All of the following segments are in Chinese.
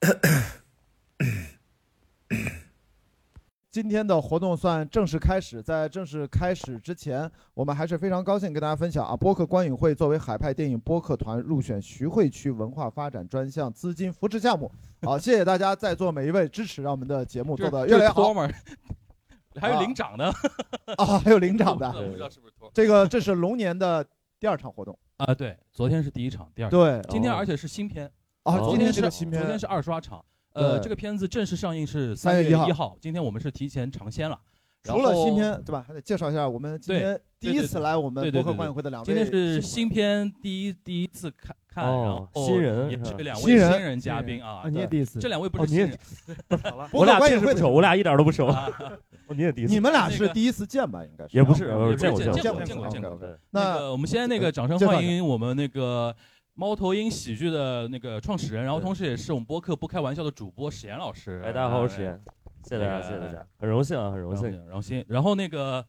今天的活动算正式开始，在正式开始之前，我们还是非常高兴跟大家分享啊，播客观影会作为海派电影播客团入选徐汇区文化发展专项资金扶持项目。好，谢谢大家在座每一位支持，让我们的节目做得越来越好。还有领奖的 啊，还有领奖的，不知道是不是。这个这是龙年的第二场活动。啊，对，昨天是第一场，第二场。对，今天而且是新片啊，今天是新片，昨天是二刷场。呃，这个片子正式上映是三月一号，今天我们是提前尝鲜了。除了新片，对吧？还得介绍一下我们今天第一次来我们博客观影会的两位。今天是新片第一第一次看看，然后新人也是两位新人嘉宾啊。你也第一次，这两位不是新人。好了，我俩确实不熟，我俩一点都不熟。你也第一次，你们俩是第一次见吧？应该是也不是，见过见过见过见过。那我们先那个掌声欢迎我们那个。猫头鹰喜剧的那个创始人，然后同时也是我们播客不开玩笑的主播史岩老师。哎，大家好，我是史岩，谢谢大家，谢谢大家，很荣幸啊，很荣幸，荣幸。然后那个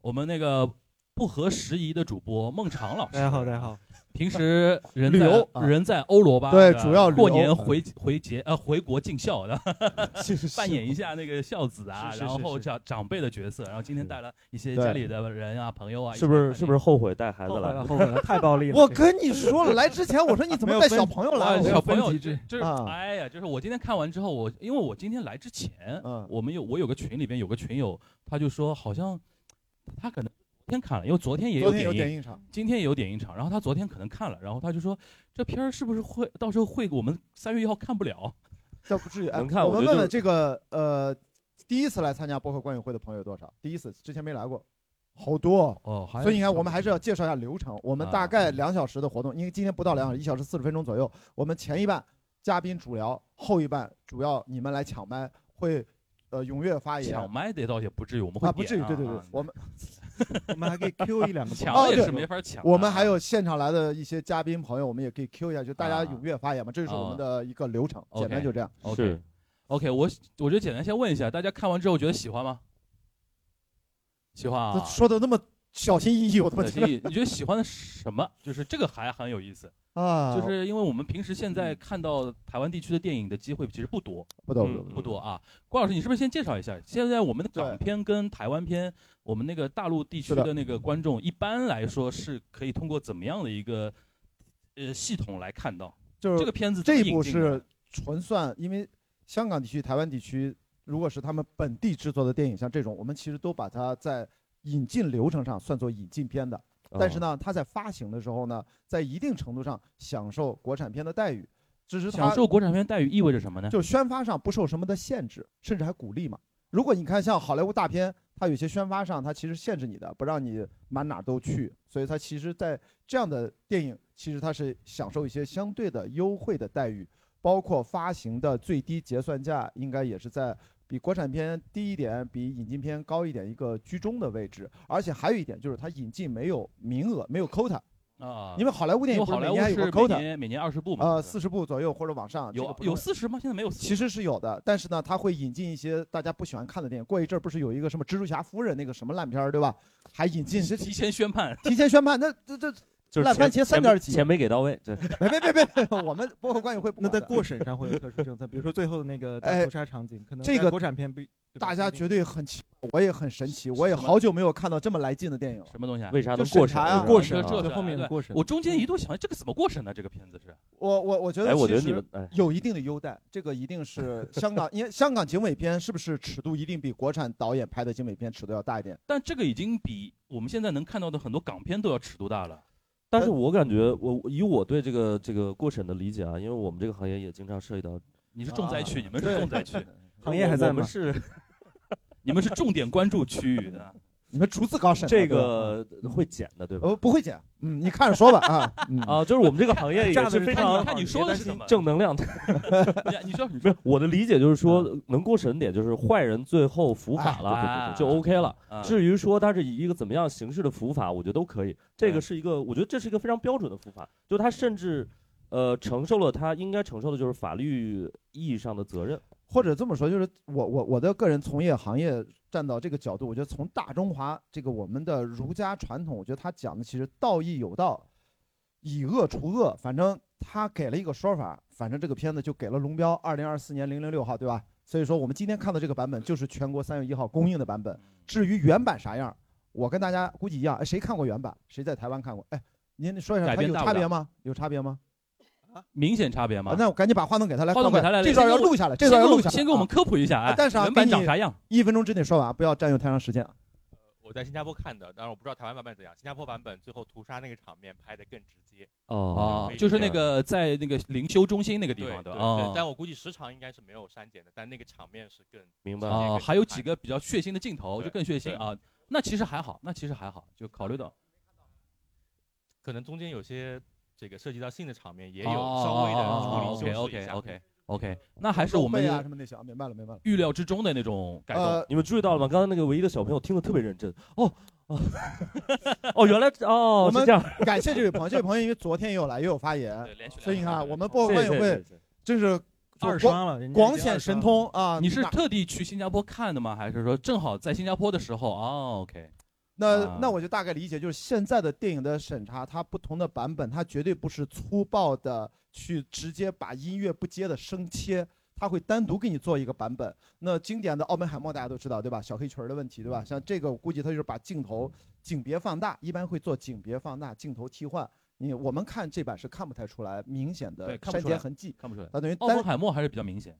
我们那个不合时宜的主播孟尝老师，大家好，大家好。平时人在人在欧罗巴，对，主要过年回回节呃回国尽孝的 扮演一下那个孝子啊，然后长长辈的角色，然后今天带了一些家里的人啊朋友啊，是不是是不是后悔带孩子来？后悔了，太暴力了！我跟你说了，来之前我说你怎么带小朋友来？小朋友就是哎呀，就是我今天看完之后，我因为我今天来之前，我们有我有个群里边有个群友，他就说好像他可能。天看了，因为昨天也有点映场，今天也有点映场。然后他昨天可能看了，然后他就说这片儿是不是会到时候会我们三月一号看不了？倒不至于。能看。我们问问这个呃，第一次来参加博客观影会的朋友有多少？第一次之前没来过，好多哦。所以你看，我们还是要介绍一下流程。我们大概两小时的活动，因为今天不到两小时，一小时四十分钟左右。我们前一半嘉宾主聊，后一半主要你们来抢麦，会呃踊跃发言。抢麦得倒也不至于，我们会啊，不至于，对对对，我们。我们还可以 Q 一两个抢，也是没法抢。我们还有现场来的一些嘉宾朋友，我们也可以 Q 一下，就大家踊跃发言嘛。这是我们的一个流程，简单就这样。OK，OK，我我觉得简单先问一下，大家看完之后觉得喜欢吗？喜欢啊！说的那么小心翼翼，我他妈小心翼翼。你觉得喜欢的什么？就是这个还很有意思。啊，就是因为我们平时现在看到台湾地区的电影的机会其实不多，不多不多啊。郭老师，你是不是先介绍一下？现在我们的港片跟台湾片，我们那个大陆地区的那个观众，一般来说是可以通过怎么样的一个呃系统来看到？就是这个片子这一部是纯算，因为香港地区、台湾地区，如果是他们本地制作的电影，像这种，我们其实都把它在引进流程上算作引进片的。但是呢，它在发行的时候呢，在一定程度上享受国产片的待遇，只是享受国产片待遇意味着什么呢？就宣发上不受什么的限制，甚至还鼓励嘛。如果你看像好莱坞大片，它有些宣发上它其实限制你的，不让你满哪都去，所以它其实，在这样的电影，其实它是享受一些相对的优惠的待遇，包括发行的最低结算价，应该也是在。比国产片低一点，比引进片高一点，一个居中的位置。而且还有一点就是，它引进没有名额，没有 quota 啊。因为好莱坞电影好莱坞是每年有 quota，每年二十部嘛，呃，四十部左右或者往上。有有四十吗？现在没有。其实是有的，但是呢，它会引进一些大家不喜欢看的电影。过一阵儿不是有一个什么蜘蛛侠夫人那个什么烂片儿，对吧？还引进提前宣判，提前宣判，那这这。烂番茄三点几，钱没给到位。对，别别别别，我们包括观影会，那在过审上会有特殊政策，比如说最后的那个大屠杀场景，可能这个国产片不，大家绝对很奇，我也很神奇，我也好久没有看到这么来劲的电影。什么东西啊？为啥能过审啊？过审，这后面的过审。我中间一度想，这个怎么过审呢？这个片子是？我我我觉得，哎，我觉得你们有一定的优待，这个一定是香港，因为香港警匪片是不是尺度一定比国产导演拍的警匪片尺度要大一点？但这个已经比我们现在能看到的很多港片都要尺度大了。但是我感觉，我以我对这个这个过审的理解啊，因为我们这个行业也经常涉及到，你是重灾区，你们是重灾区，行业还在吗？是，你们是重点关注区域的。你们逐字稿审这个会剪的，对吧？呃，不会剪。嗯，你看着说吧啊 啊，就是我们这个行业也 是非常看你说的是什么正能量的。你说不是我的理解就是说，能过审点就是坏人最后伏法了就 OK 了。至于说他是以一个怎么样形式的伏法，我觉得都可以。这个是一个，我觉得这是一个非常标准的伏法，就他甚至呃承受了他应该承受的就是法律意义上的责任。或者这么说，就是我我我的个人从业行业站到这个角度，我觉得从大中华这个我们的儒家传统，我觉得他讲的其实道义有道，以恶除恶，反正他给了一个说法，反正这个片子就给了龙标二零二四年零零六号，对吧？所以说我们今天看到这个版本就是全国三月一号公映的版本。至于原版啥样，我跟大家估计一样。谁看过原版？谁在台湾看过？哎，您说一下，它有差别吗？有差别吗？明显差别吗？那我赶紧把话筒给他来，话筒给他来，这段要录下来，这段要录下来。先给我们科普一下，哎，但是原版长啥样？一分钟之内说完，不要占用太长时间。我在新加坡看的，当然我不知道台湾版本怎样。新加坡版本最后屠杀那个场面拍的更直接。哦，就是那个在那个灵修中心那个地方的啊。但我估计时长应该是没有删减的，但那个场面是更明白啊。还有几个比较血腥的镜头，就更血腥啊。那其实还好，那其实还好，就考虑到，可能中间有些这个涉及到性的场面也有稍微的处理修饰一下。OK OK OK，那还是我们啊什么那些明白了明白了，预料之中的那种改动。你们注意到了吗？刚刚那个唯一的小朋友听得特别认真哦。哦，哦，原来哦，我们这样。感谢这位朋友，这位朋友因为昨天也有来，也有发言，所以你看我们播客观影会就是二刷了，广显神通啊！你是特地去新加坡看的吗？还是说正好在新加坡的时候哦 o 那那我就大概理解，就是现在的电影的审查，它不同的版本，它绝对不是粗暴的去直接把音乐不接的声切。它会单独给你做一个版本。那经典的《奥本海默》大家都知道，对吧？小黑裙儿的问题，对吧？像这个，我估计他就是把镜头景别放大，一般会做景别放大，镜头替换。你我们看这版是看不太出来明显的删减痕迹，看不出来。它等于奥本海默还是比较明显。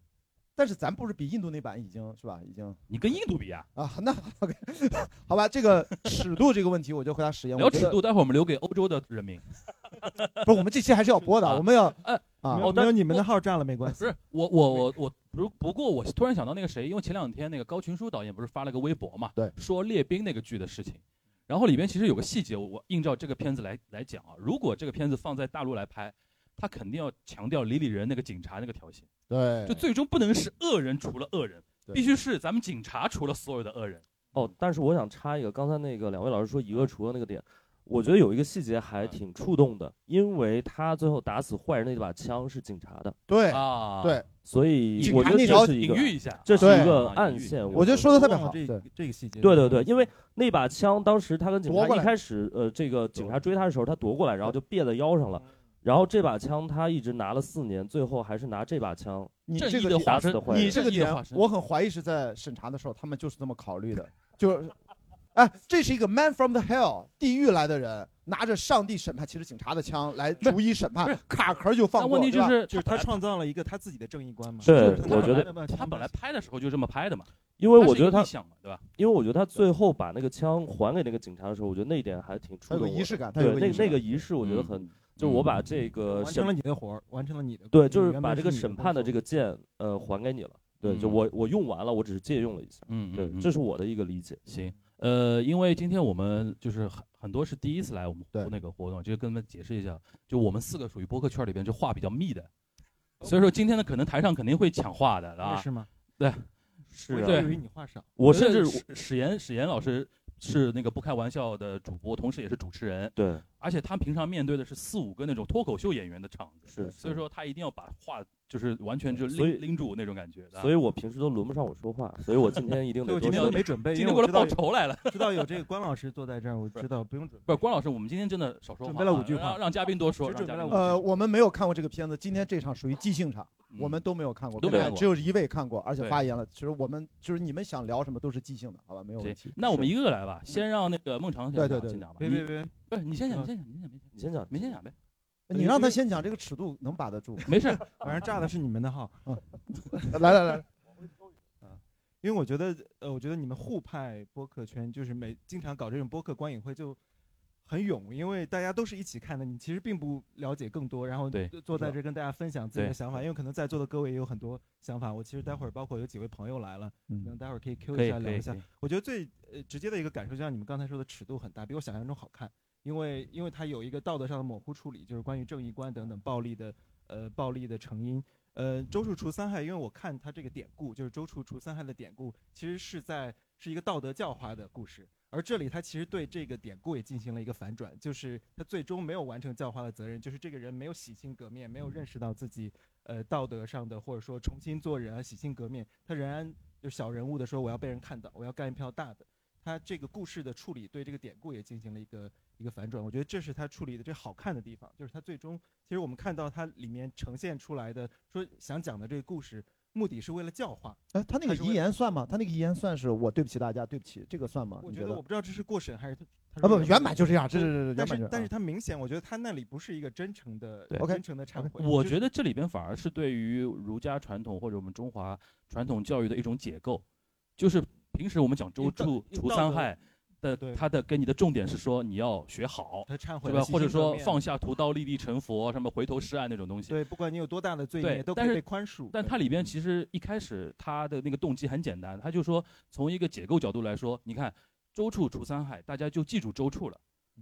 但是咱不是比印度那版已经是吧？已经你跟印度比啊？啊，那 OK，好吧，这个尺度这个问题我就回答实验。聊尺度，待会儿我们留给欧洲的人民。不是，我们这期还是要播的，我们要呃啊，没有你们的号占了没关系。不是我我我我不不过我突然想到那个谁，因为前两天那个高群书导演不是发了个微博嘛，对，说列兵那个剧的事情，然后里边其实有个细节，我映照这个片子来来讲啊，如果这个片子放在大陆来拍。他肯定要强调李李仁那个警察那个条线，对，就最终不能是恶人除了恶人，必须是咱们警察除了所有的恶人。哦，但是我想插一个，刚才那个两位老师说以恶除恶那个点，我觉得有一个细节还挺触动的，因为他最后打死坏人那把枪是警察的，对啊，对，所以我觉得这是一个隐喻一下，这是一个暗线。我觉得说的特别好，这这个细节，对对对，因为那把枪当时他跟警察一开始，呃，这个警察追他的时候，他夺过来，然后就别在腰上了。然后这把枪他一直拿了四年，最后还是拿这把枪。你这个打死的坏人，你这个点，我很怀疑是在审查的时候，他们就是这么考虑的。就是，哎，这是一个 man from the hell 地狱来的人，拿着上帝审判其实警察的枪来逐一审判，卡壳就放过。问题就是就是他创造了一个他自己的正义观嘛。对，我觉得他本来拍的时候就这么拍的嘛。因为我觉得他想嘛，对吧？因为我觉得他最后把那个枪还给那个警察的时候，我觉得那一点还挺触动。有仪式感，对，那那个仪式我觉得很。就我把这个完成了你的活儿，完成了你的对，就是把这个审判的这个剑呃还给你了。对，就我我用完了，我只是借用了一下。嗯，对，这是我的一个理解。行，呃，因为今天我们就是很很多是第一次来我们那个活动，就跟他们解释一下，就我们四个属于播客圈里边就话比较密的，所以说今天呢可能台上肯定会抢话的，啊。是吗？对，是。对，以为你话少。我甚至史岩史岩老师。是那个不开玩笑的主播，同时也是主持人。对，而且他平常面对的是四五个那种脱口秀演员的场子，是，所以说他一定要把话就是完全就拎拎住那种感觉。所以我平时都轮不上我说话，所以我今天一定得。我今天都没准备，今天过来报仇来了。知道有这个关老师坐在这儿，我知道不用准备。不是关老师，我们今天真的少说话，准备了五句话，让嘉宾多说。呃，我们没有看过这个片子，今天这场属于即兴场。我们都没有看过，都没有，只有一位看过，而且发言了。其实我们就是你们想聊什么都是即兴的，好吧？没有问题。那我们一个个来吧，先让那个孟尝先讲先讲吧。别别别，不是你先讲，你先讲，你先讲，你先讲呗。你让他先讲，这个尺度能把得住。没事，反正炸的是你们的号。来来来，啊，因为我觉得，呃，我觉得你们互派播客圈就是每经常搞这种播客观影会就。很勇，因为大家都是一起看的，你其实并不了解更多，然后坐在这跟大家分享自己的想法，因为可能在座的各位也有很多想法。我其实待会儿包括有几位朋友来了，可能待会儿可以 Q 一下聊一下。我觉得最呃直接的一个感受，就像你们刚才说的，尺度很大，比我想象中好看，因为因为它有一个道德上的模糊处理，就是关于正义观等等暴力的呃暴力的成因。呃，周处除三害，因为我看它这个典故，就是周处除三害的典故，其实是在是一个道德教化的故事。而这里他其实对这个典故也进行了一个反转，就是他最终没有完成教化的责任，就是这个人没有洗心革面，没有认识到自己呃道德上的或者说重新做人啊洗心革面，他仍然就小人物的说我要被人看到，我要干一票大的。他这个故事的处理对这个典故也进行了一个一个反转。我觉得这是他处理的这好看的地方，就是他最终其实我们看到它里面呈现出来的说想讲的这个故事。目的是为了教化。哎，他那个遗言算吗？他那个遗言算是我对不起大家，对不起，这个算吗？我觉得我不知道这是过审还是他啊不原版就这样，这是但是但是他明显，我觉得他那里不是一个真诚的真诚的忏悔。我觉得这里边反而是对于儒家传统或者我们中华传统教育的一种解构，就是平时我们讲周处除三害。的他的给你的重点是说你要学好，对吧？或者说放下屠刀立地成佛，什么回头是岸那种东西。对，不管你有多大的罪孽，都可以被宽恕。但它里边其实一开始他的那个动机很简单，他就说从一个解构角度来说，你看周处除三害，大家就记住周处了，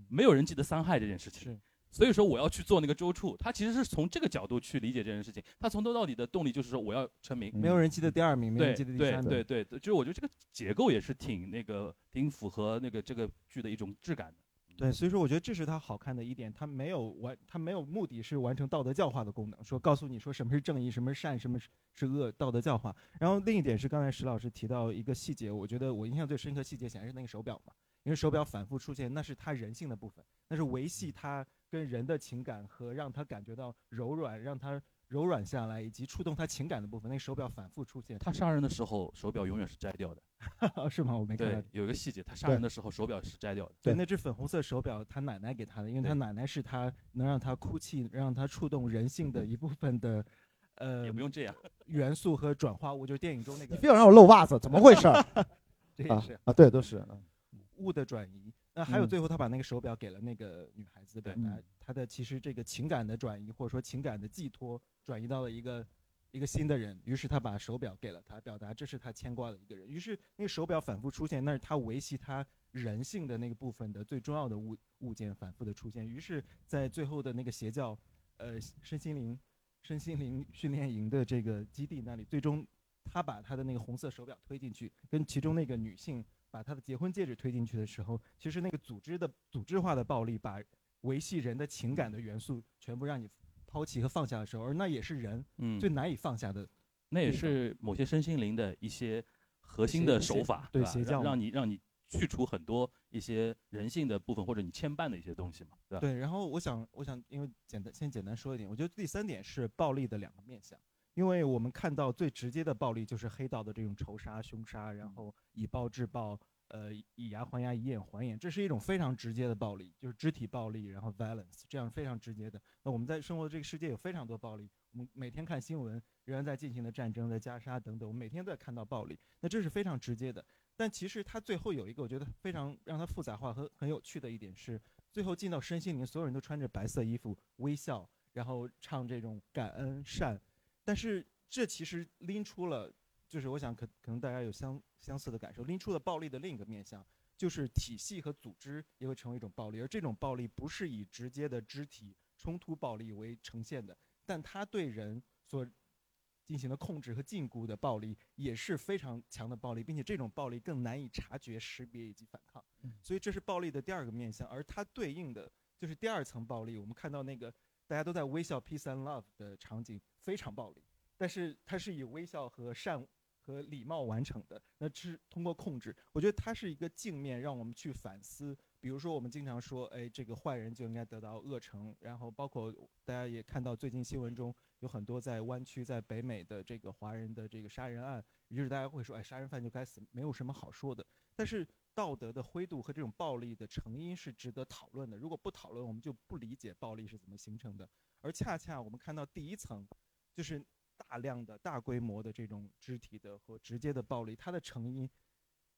没有人记得三害这件事情。所以说我要去做那个周处，他其实是从这个角度去理解这件事情。他从头到底的动力就是说我要成名。没有人记得第二名，没有人记得第三名。对对对，就是我觉得这个结构也是挺那个，挺符合那个这个剧的一种质感的。对，所以说我觉得这是他好看的一点，他没有完，他没有目的是完成道德教化的功能，说告诉你说什么是正义，什么是善，什么是是恶，道德教化。然后另一点是刚才石老师提到一个细节，我觉得我印象最深刻细节显然是那个手表嘛，因为手表反复出现，那是他人性的部分，那是维系他。跟人的情感和让他感觉到柔软，让他柔软下来，以及触动他情感的部分，那手表反复出现。他杀人的时候，手表永远是摘掉的，是吗？我没看。对，有一个细节，他杀人的时候手表是摘掉的。对，那只粉红色手表，他奶奶给他的，因为他奶奶是他能让他哭泣，让他触动人性的一部分的，呃，也不用这样，元素和转化物，就是电影中那个。你非要让我露袜子，怎么回事？这也是啊，对，都是物的转移。那还有最后，他把那个手表给了那个女孩子，表达他的其实这个情感的转移，或者说情感的寄托，转移到了一个一个新的人。于是他把手表给了他，表达这是他牵挂的一个人。于是那个手表反复出现，那是他维系他人性的那个部分的最重要的物物件反复的出现。于是，在最后的那个邪教，呃，身心灵身心灵训练营的这个基地那里，最终他把他的那个红色手表推进去，跟其中那个女性。把他的结婚戒指推进去的时候，其实那个组织的组织化的暴力，把维系人的情感的元素全部让你抛弃和放下的时候，而那也是人最难以放下的。那也是某些身心灵的一些核心的手法，对邪教，让你让你去除很多一些人性的部分或者你牵绊的一些东西嘛，对吧？对。然后我想，我想，因为简单先简单说一点，我觉得第三点是暴力的两个面向。因为我们看到最直接的暴力就是黑道的这种仇杀、凶杀，然后以暴制暴，呃，以牙还牙，以眼还眼，这是一种非常直接的暴力，就是肢体暴力，然后 violence，这样非常直接的。那我们在生活的这个世界有非常多暴力，我们每天看新闻，仍然在进行的战争、在加沙等等，我们每天都在看到暴力。那这是非常直接的。但其实它最后有一个我觉得非常让它复杂化和很有趣的一点是，最后进到身心灵，所有人都穿着白色衣服，微笑，然后唱这种感恩善。但是这其实拎出了，就是我想可可能大家有相相似的感受，拎出了暴力的另一个面向，就是体系和组织也会成为一种暴力，而这种暴力不是以直接的肢体冲突暴力为呈现的，但它对人所进行的控制和禁锢的暴力也是非常强的暴力，并且这种暴力更难以察觉、识别以及反抗，所以这是暴力的第二个面向，而它对应的就是第二层暴力，我们看到那个。大家都在微笑，peace and love 的场景非常暴力，但是它是以微笑和善和礼貌完成的。那是通过控制，我觉得它是一个镜面，让我们去反思。比如说，我们经常说，哎，这个坏人就应该得到恶惩。然后，包括大家也看到最近新闻中有很多在湾区、在北美的这个华人的这个杀人案，于是大家会说，哎，杀人犯就该死，没有什么好说的。但是。道德的灰度和这种暴力的成因是值得讨论的。如果不讨论，我们就不理解暴力是怎么形成的。而恰恰我们看到第一层，就是大量的大规模的这种肢体的和直接的暴力，它的成因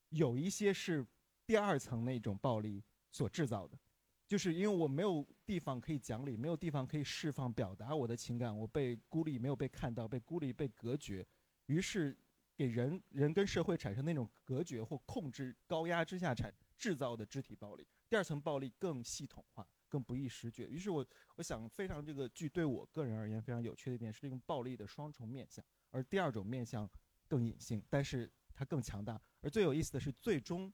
有一些是第二层那种暴力所制造的，就是因为我没有地方可以讲理，没有地方可以释放表达我的情感，我被孤立，没有被看到，被孤立，被隔绝，于是。给人人跟社会产生那种隔绝或控制、高压之下产制造的肢体暴力。第二层暴力更系统化、更不易识觉。于是我我想，非常这个剧对我个人而言非常有趣的一点是，这种暴力的双重面相。而第二种面相更隐性，但是它更强大。而最有意思的是，最终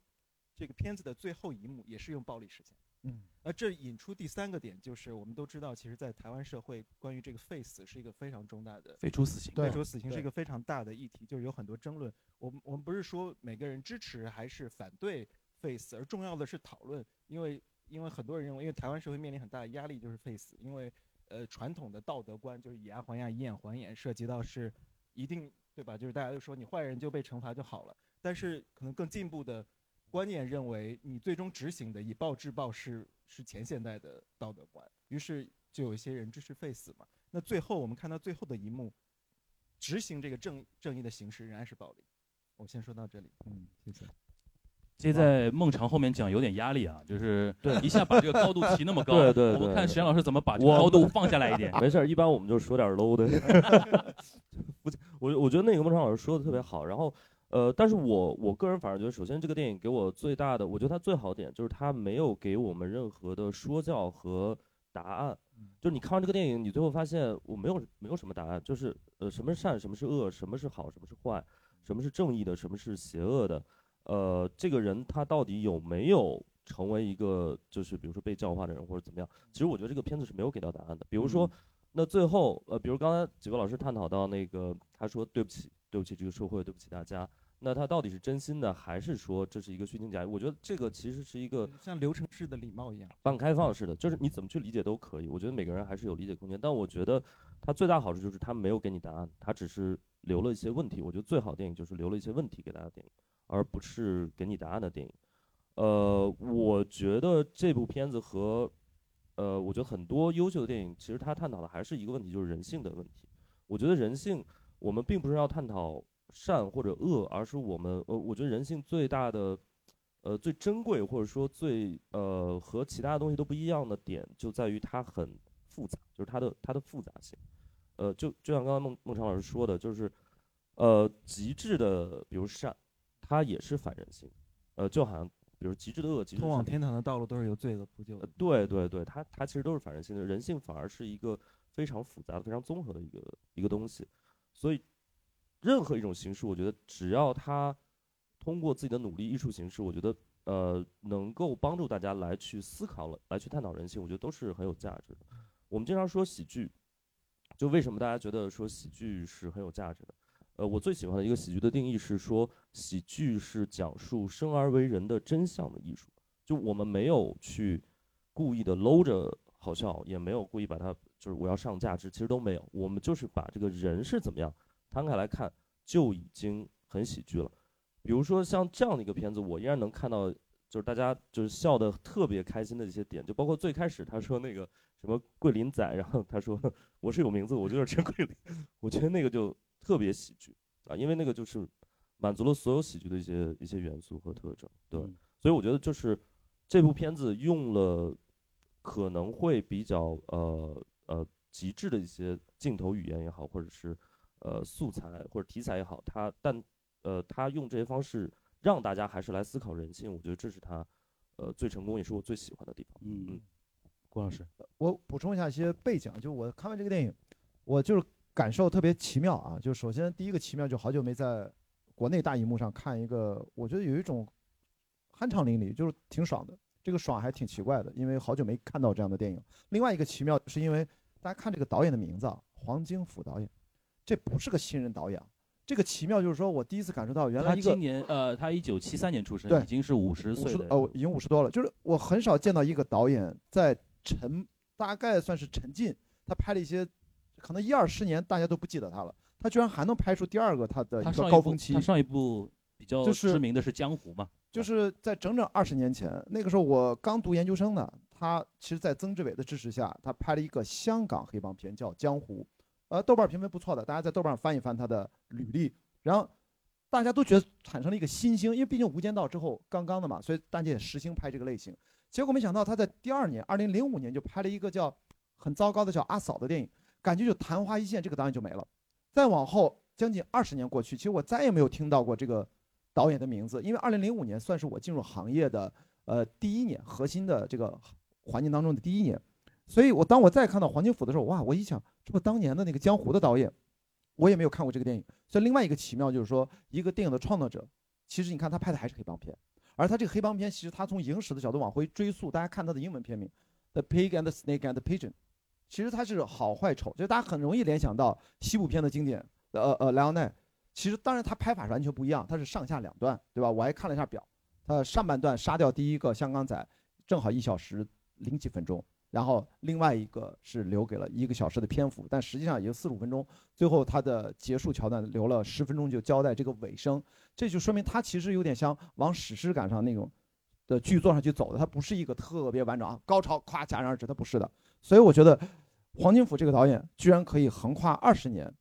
这个片子的最后一幕也是用暴力实现。嗯，而这引出第三个点，就是我们都知道，其实，在台湾社会，关于这个废死是一个非常重大的废除死刑，废除死刑是一个非常大的议题，就是有很多争论。我们我们不是说每个人支持还是反对 face，而重要的是讨论，因为因为很多人认为，因为台湾社会面临很大的压力，就是 face，因为呃传统的道德观就是以牙还牙，以眼还眼，涉及到是一定对吧？就是大家都说你坏人就被惩罚就好了，但是可能更进步的观念认为，你最终执行的以暴制暴是是前现代的道德观，于是就有一些人支持 face 嘛。那最后我们看到最后的一幕，执行这个正正义的形式仍然是暴力。我先说到这里，嗯，谢谢。接在孟尝后面讲有点压力啊，就是对一下把这个高度提那么高，对对对我们看石岩老师怎么把这个高度放下来一点。没事儿，一般我们就说点 low 的。不，我我觉得那个孟尝老师说的特别好，然后呃，但是我我个人反而觉得，首先这个电影给我最大的，我觉得它最好点就是它没有给我们任何的说教和答案。就是你看完这个电影，你最后发现我没有没有什么答案，就是呃，什么是善，什么是恶，什么是好，什么是坏，什么是正义的，什么是邪恶的。呃，这个人他到底有没有成为一个就是比如说被教化的人或者怎么样？其实我觉得这个片子是没有给到答案的。比如说，那最后呃，比如刚才几位老师探讨到那个，他说对不起，对不起这个社会，对不起大家。那他到底是真心的，还是说这是一个虚情假意？我觉得这个其实是一个像流程式的礼貌一样，半开放式的，就是你怎么去理解都可以。我觉得每个人还是有理解空间。但我觉得它最大好处就是他没有给你答案，他只是留了一些问题。我觉得最好电影就是留了一些问题给大家电影。而不是给你答案的电影，呃，我觉得这部片子和，呃，我觉得很多优秀的电影，其实它探讨的还是一个问题，就是人性的问题。我觉得人性，我们并不是要探讨善或者恶，而是我们，呃，我觉得人性最大的，呃，最珍贵或者说最，呃，和其他的东西都不一样的点，就在于它很复杂，就是它的它的复杂性。呃，就就像刚刚孟孟尝老师说的，就是，呃，极致的，比如善。它也是反人性，呃，就好像比如极致的恶，通往天堂的道路都是由罪恶铺就的。对对对，它它其实都是反人性的，人性反而是一个非常复杂的、非常综合的一个一个东西。所以，任何一种形式，我觉得只要他通过自己的努力，艺术形式，我觉得呃能够帮助大家来去思考了，来去探讨人性，我觉得都是很有价值的。我们经常说喜剧，就为什么大家觉得说喜剧是很有价值的？呃，我最喜欢的一个喜剧的定义是说，喜剧是讲述生而为人的真相的艺术。就我们没有去故意的搂着好笑，也没有故意把它就是我要上价值，其实都没有。我们就是把这个人是怎么样摊开来看，就已经很喜剧了。比如说像这样的一个片子，我依然能看到就是大家就是笑得特别开心的一些点，就包括最开始他说那个什么桂林仔，然后他说我是有名字，我就是陈桂林，我觉得那个就。特别喜剧啊，因为那个就是满足了所有喜剧的一些一些元素和特征，对，所以我觉得就是这部片子用了可能会比较呃呃极致的一些镜头语言也好，或者是呃素材或者题材也好，他但呃他用这些方式让大家还是来思考人性，我觉得这是他呃最成功也是我最喜欢的地方。嗯嗯，郭老师，我补充一下一些背景，就我看完这个电影，我就是。感受特别奇妙啊！就首先第一个奇妙，就好久没在国内大荧幕上看一个，我觉得有一种酣畅淋漓，就是挺爽的。这个爽还挺奇怪的，因为好久没看到这样的电影。另外一个奇妙，是因为大家看这个导演的名字啊，黄金甫导演，这不是个新人导演。这个奇妙就是说我第一次感受到，原来他今年呃，他一九七三年出生，已经是五十岁了，哦，已经五十多了。就是我很少见到一个导演在沉，大概算是沉浸，他拍了一些。可能一二十年大家都不记得他了，他居然还能拍出第二个他的一个高峰期。他上一部比较知名的是《江湖》嘛，就是在整整二十年前，那个时候我刚读研究生呢。他其实，在曾志伟的支持下，他拍了一个香港黑帮片叫《江湖》，呃，豆瓣评分不错的，大家在豆瓣上翻一翻他的履历，然后大家都觉得产生了一个新星，因为毕竟《无间道》之后刚刚的嘛，所以大家也实行拍这个类型。结果没想到他在第二年，二零零五年就拍了一个叫很糟糕的叫《阿嫂》的电影。感觉就昙花一现，这个导演就没了。再往后将近二十年过去，其实我再也没有听到过这个导演的名字。因为二零零五年算是我进入行业的呃第一年，核心的这个环境当中的第一年。所以我当我再看到黄金甫的时候，哇！我一想，这不当年的那个江湖的导演，我也没有看过这个电影。所以另外一个奇妙就是说，一个电影的创作者，其实你看他拍的还是黑帮片，而他这个黑帮片其实他从影史的角度往回追溯，大家看他的英文片名，《The Pig and the Snake and the Pigeon》。其实它是好坏丑，就大家很容易联想到西部片的经典，呃呃莱昂奈。其实当然他拍法是完全不一样，他是上下两段，对吧？我还看了一下表，他上半段杀掉第一个香港仔，正好一小时零几分钟，然后另外一个是留给了一个小时的篇幅，但实际上也就四十五分钟。最后他的结束桥段留了十分钟就交代这个尾声，这就说明他其实有点像往史诗感上那种的剧作上去走的，它不是一个特别完整啊，高潮咵戛然而止，它不是的。所以我觉得黄金甫这个导演居然可以横跨二十年，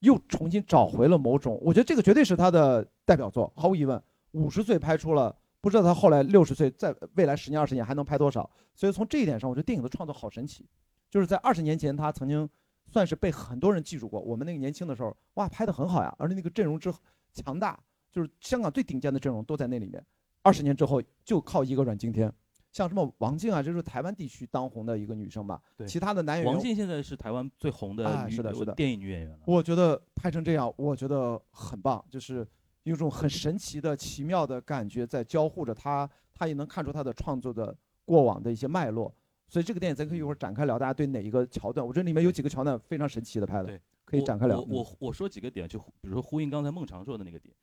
又重新找回了某种，我觉得这个绝对是他的代表作，毫无疑问。五十岁拍出了。不知道他后来六十岁，在未来十年、二十年还能拍多少？所以从这一点上，我觉得电影的创作好神奇。就是在二十年前，他曾经算是被很多人记住过。我们那个年轻的时候，哇，拍的很好呀，而且那个阵容之强大，就是香港最顶尖的阵容都在那里面。二十年之后，就靠一个阮经天，像什么王静啊，这是台湾地区当红的一个女生吧？对，其他的男演员，王静现在是台湾最红的是的，是的电影女演员了。我觉得拍成这样，我觉得很棒，就是有种很神奇的、奇妙的感觉在交互着他。他也能看出他的创作的过往的一些脉络，所以这个电影咱可以一会儿展开聊。大家对哪一个桥段？我觉得里面有几个桥段非常神奇的拍的，可以展开聊。我我我说几个点，就比如说呼应刚才孟尝说的那个点。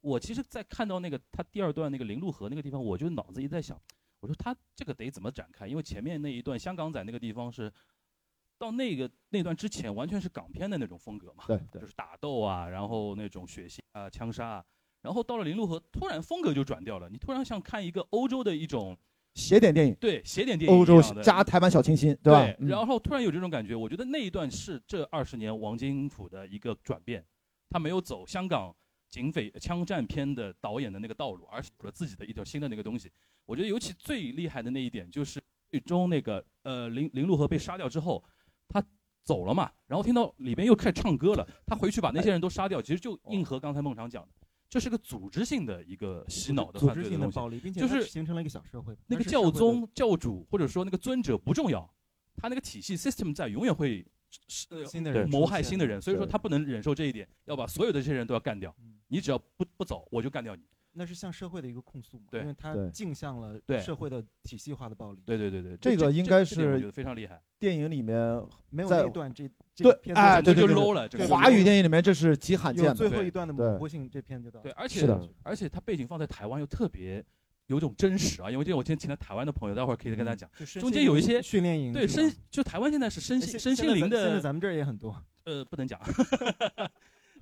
我其实，在看到那个他第二段那个林路河那个地方，我就脑子一直在想，我说他这个得怎么展开？因为前面那一段香港仔那个地方是到那个那段之前完全是港片的那种风格嘛，对，就是打斗啊，然后那种血腥啊、枪杀啊。然后到了林路河，突然风格就转掉了。你突然像看一个欧洲的一种邪典电影，对邪典电影，欧洲加台湾小清新，对吧？然后突然有这种感觉，我觉得那一段是这二十年王金甫的一个转变。他没有走香港警匪枪战片的导演的那个道路，而是有了自己的一条新的那个东西。我觉得尤其最厉害的那一点就是，最终那个呃林林路河被杀掉之后，他走了嘛，然后听到里边又开始唱歌了，他回去把那些人都杀掉，其实就应和刚才孟尝讲的。这是个组织性的一个洗脑的犯罪的暴力，并且就是形成了一个小社会。那个教宗、教主或者说那个尊者不重要，他那个体系 system 在，永远会新的人谋害新的人，所以说他不能忍受这一点，要把所有的这些人都要干掉。你只要不不走，我就干掉你。那是向社会的一个控诉嘛？对，因为它镜像了社会的体系化的暴力。对对对对，这个应该是非常厉害。电影里面没有那段这对哎对就 low 了。华语电影里面这是极罕见的。最后一段的模糊性，这片就到。对，而且而且它背景放在台湾又特别有种真实啊，因为这我今天请了台湾的朋友，待会儿可以跟大家讲。中间有一些训练营。对身就台湾现在是身心身心灵的。现在咱们这儿也很多。呃，不能讲。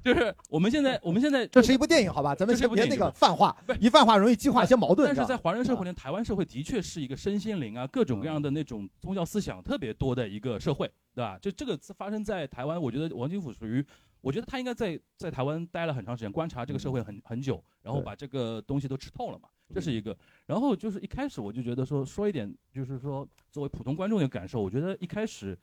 就是我们现在，我们现在这是一部电影，好吧？咱们先别那个泛化，一泛化容易激化一些矛盾。但是在华人社会里，台湾社会的确是一个身心灵啊，各种各样的那种宗教思想特别多的一个社会，对吧？就这个发生在台湾，我觉得王金甫属于，我觉得他应该在在台湾待了很长时间，观察这个社会很很久，然后把这个东西都吃透了嘛，这是一个。然后就是一开始我就觉得说说一点，就是说作为普通观众的感受，我觉得一开始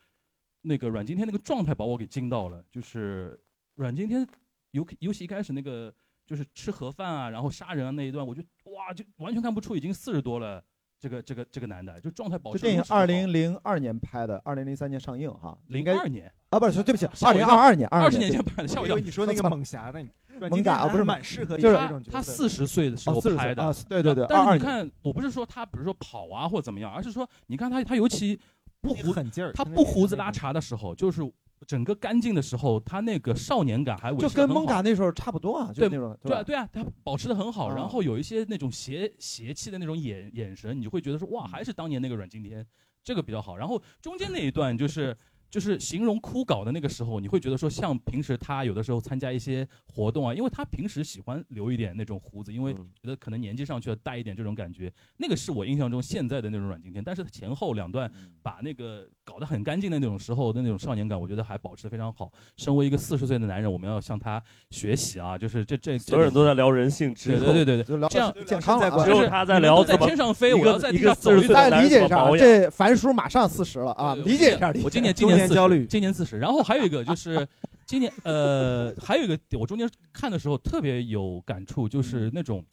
那个阮经天那个状态把我给惊到了，就是阮经天。尤尤其一开始那个就是吃盒饭啊，然后杀人啊那一段，我就哇，就完全看不出已经四十多了，这个这个这个男的就状态保持。这电影二零零二年拍的，二零零三年上映哈。零二年啊，不是，对不起，二零二二年，二十年前拍的。吓我一跳！你说那个猛侠呢，猛侠啊，不是蛮适合就是他四十岁的时候拍的啊，对对对。但是你看，我不是说他，比如说跑啊或怎么样，而是说你看他，他尤其不胡狠劲儿，他不胡子拉碴的时候，就是。整个干净的时候，他那个少年感还就跟蒙嘎那时候差不多啊，就那种对啊对啊，他保持的很好。然后有一些那种邪邪气的那种眼眼神，你就会觉得说哇，还是当年那个阮经天，这个比较好。然后中间那一段就是。就是形容枯槁的那个时候，你会觉得说像平时他有的时候参加一些活动啊，因为他平时喜欢留一点那种胡子，因为觉得可能年纪上去了带一点这种感觉。那个是我印象中现在的那种阮经天，但是他前后两段把那个搞得很干净的那种时候的那种少年感，我觉得还保持得非常好。身为一个四十岁的男人，我们要向他学习啊！就是这这所有人都在聊人性，对对对对，这样健康只有他在聊在天上飞，我要在地上走。大家理解一下，这樊叔马上四十了啊，理解一下。我今年今年。焦虑，今年四十，然后还有一个就是，今年呃，还有一个我中间看的时候特别有感触，就是那种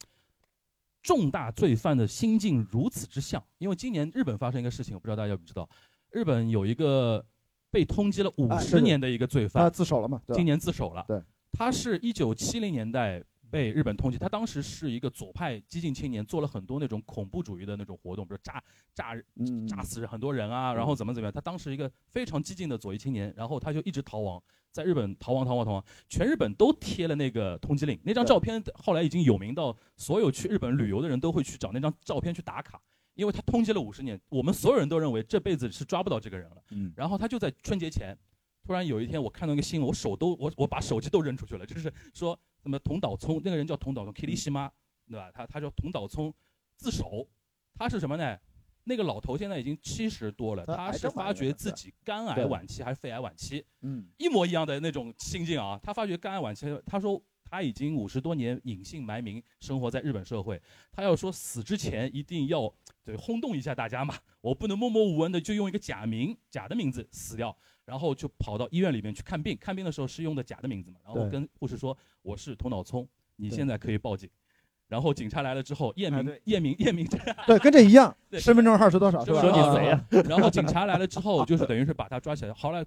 重大罪犯的心境如此之像。因为今年日本发生一个事情，我不知道大家知不知道，日本有一个被通缉了五十年的一个罪犯，他自首了嘛？今年自首了。对，他是一九七零年代被日本通缉。他当时是一个左派激进青年，做了很多那种恐怖主义的那种活动，比如炸炸炸死很多人啊，然后怎么怎么样。他当时一个非常激进的左翼青年，然后他就一直逃亡，在日本逃亡逃亡逃亡，全日本都贴了那个通缉令。那张照片后来已经有名到所有去日本旅游的人都会去找那张照片去打卡，因为他通缉了五十年，我们所有人都认为这辈子是抓不到这个人了。嗯，然后他就在春节前。突然有一天，我看到一个新闻，我手都我我把手机都扔出去了。就是说，什么桐岛聪那个人叫桐岛聪 k i l i s h i m a 对吧？他他叫桐岛聪自首，他是什么呢？那个老头现在已经七十多了，他是发觉自己肝癌晚期还是肺癌晚期，嗯，一模一样的那种心境啊。他发觉肝癌晚期，他说他已经五十多年隐姓埋名生活在日本社会，他要说死之前一定要对轰动一下大家嘛，我不能默默无闻的就用一个假名假的名字死掉。然后就跑到医院里面去看病，看病的时候是用的假的名字嘛，然后跟护士说我是头脑聪，你现在可以报警。然后警察来了之后验明验明验明，对，跟这一样，身份证号是多少？说你贼呀？然后警察来了之后，就是等于是把他抓起来，后来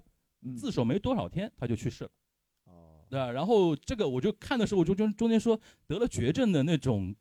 自首没多少天他就去世了。对然后这个我就看的时候，我就中中间说得了绝症的那种，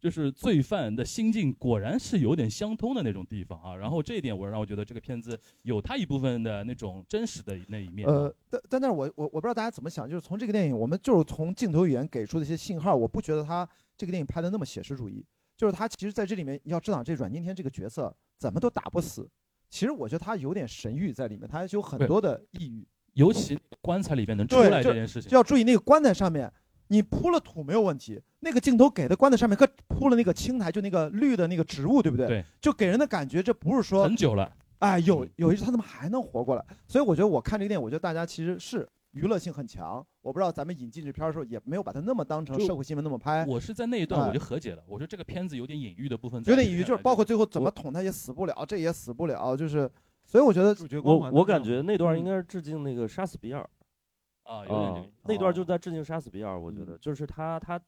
就是罪犯的心境果然是有点相通的那种地方啊。然后这一点我让我觉得这个片子有它一部分的那种真实的那一面。呃，但但但是我我我不知道大家怎么想，就是从这个电影，我们就是从镜头语言给出的一些信号，我不觉得他这个电影拍的那么写实主义。就是他其实在这里面要知道这阮经天这个角色怎么都打不死。其实我觉得他有点神域在里面，他有很多的抑郁。尤其棺材里边能出来这件事情，就要注意那个棺材上面，你铺了土没有问题。那个镜头给的棺材上面可铺了那个青苔，就那个绿的那个植物，对不对？对。就给人的感觉，这不是说很久了。哎，有有一次他怎么还能活过来？所以我觉得我看这个电影，我觉得大家其实是娱乐性很强。我不知道咱们引进这片的时候，也没有把它那么当成社会新闻那么拍。我是在那一段我就和解了，我说这个片子有点隐喻的部分。有点隐喻，就是包括最后怎么捅他也死不了，这也死不了，就是。所以我觉得，我我感觉那段应该是致敬那个杀死比尔。啊，有点那段就在致敬杀死比尔，我觉得就是他他，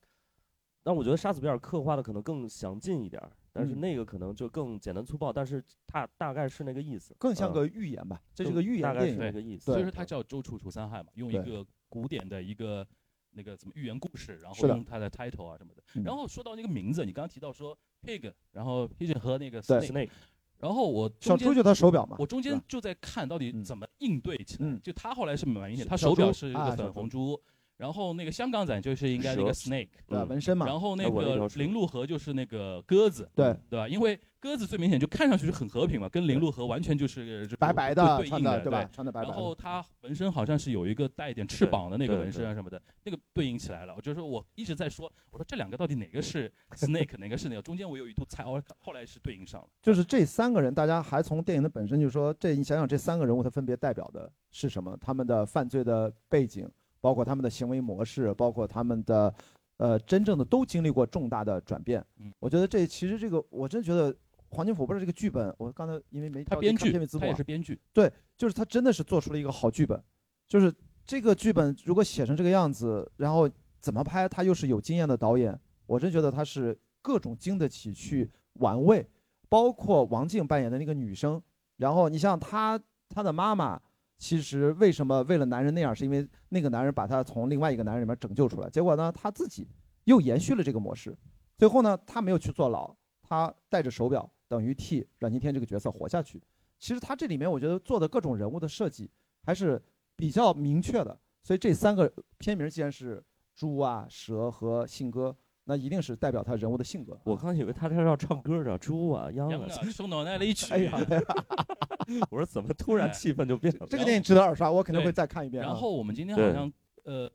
但我觉得杀死比尔刻画的可能更详尽一点，但是那个可能就更简单粗暴，但是他大概是那个意思，更像个寓言吧，这是个寓言大概是那个意思。所以说他叫周处除三害嘛，用一个古典的一个那个怎么寓言故事，然后用他的 title 啊什么的。然后说到那个名字，你刚刚提到说 pig，然后 pigeon 和那个 snake。然后我小猪就他手表嘛，我中间就在看到底怎么应对起来。就他后来是蛮明显，他手表是一个粉红猪。然后那个香港仔就是应该那个 snake，对吧？纹身嘛。然后那个林鹿河就是那个鸽子，对对吧？因为鸽子最明显就看上去是很和平嘛，跟林鹿河完全就是白白的对吧？穿的白白。然后它纹身好像是有一个带一点翅膀的那个纹身啊什么的，那个对应起来了。我就说我一直在说，我说这两个到底哪个是 snake，哪个是那个？中间我有一度猜，哦，后来是对应上了。就是这三个人，大家还从电影的本身就说，这你想想这三个人物，他分别代表的是什么？他们的犯罪的背景。包括他们的行为模式，包括他们的，呃，真正的都经历过重大的转变。嗯，我觉得这其实这个，我真觉得黄金甫不是这个剧本。我刚才因为没他编剧，他也是编剧。对，就是他真的是做出了一个好剧本。就是这个剧本如果写成这个样子，然后怎么拍，他又是有经验的导演，我真觉得他是各种经得起去玩味。包括王静扮演的那个女生，然后你像她，她的妈妈。其实为什么为了男人那样？是因为那个男人把他从另外一个男人里面拯救出来。结果呢，他自己又延续了这个模式。最后呢，他没有去坐牢，他戴着手表，等于替阮经天这个角色活下去。其实他这里面我觉得做的各种人物的设计还是比较明确的。所以这三个片名既然是猪啊、蛇和信鸽。那一定是代表他人物的性格。我刚以为他这要唱歌的，猪啊，羊啊，送脑袋里去。哎呀，我说怎么突然气氛就变了？这个电影值得二刷，我肯定会再看一遍。然后我们今天好像呃，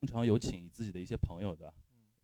经常有请自己的一些朋友的，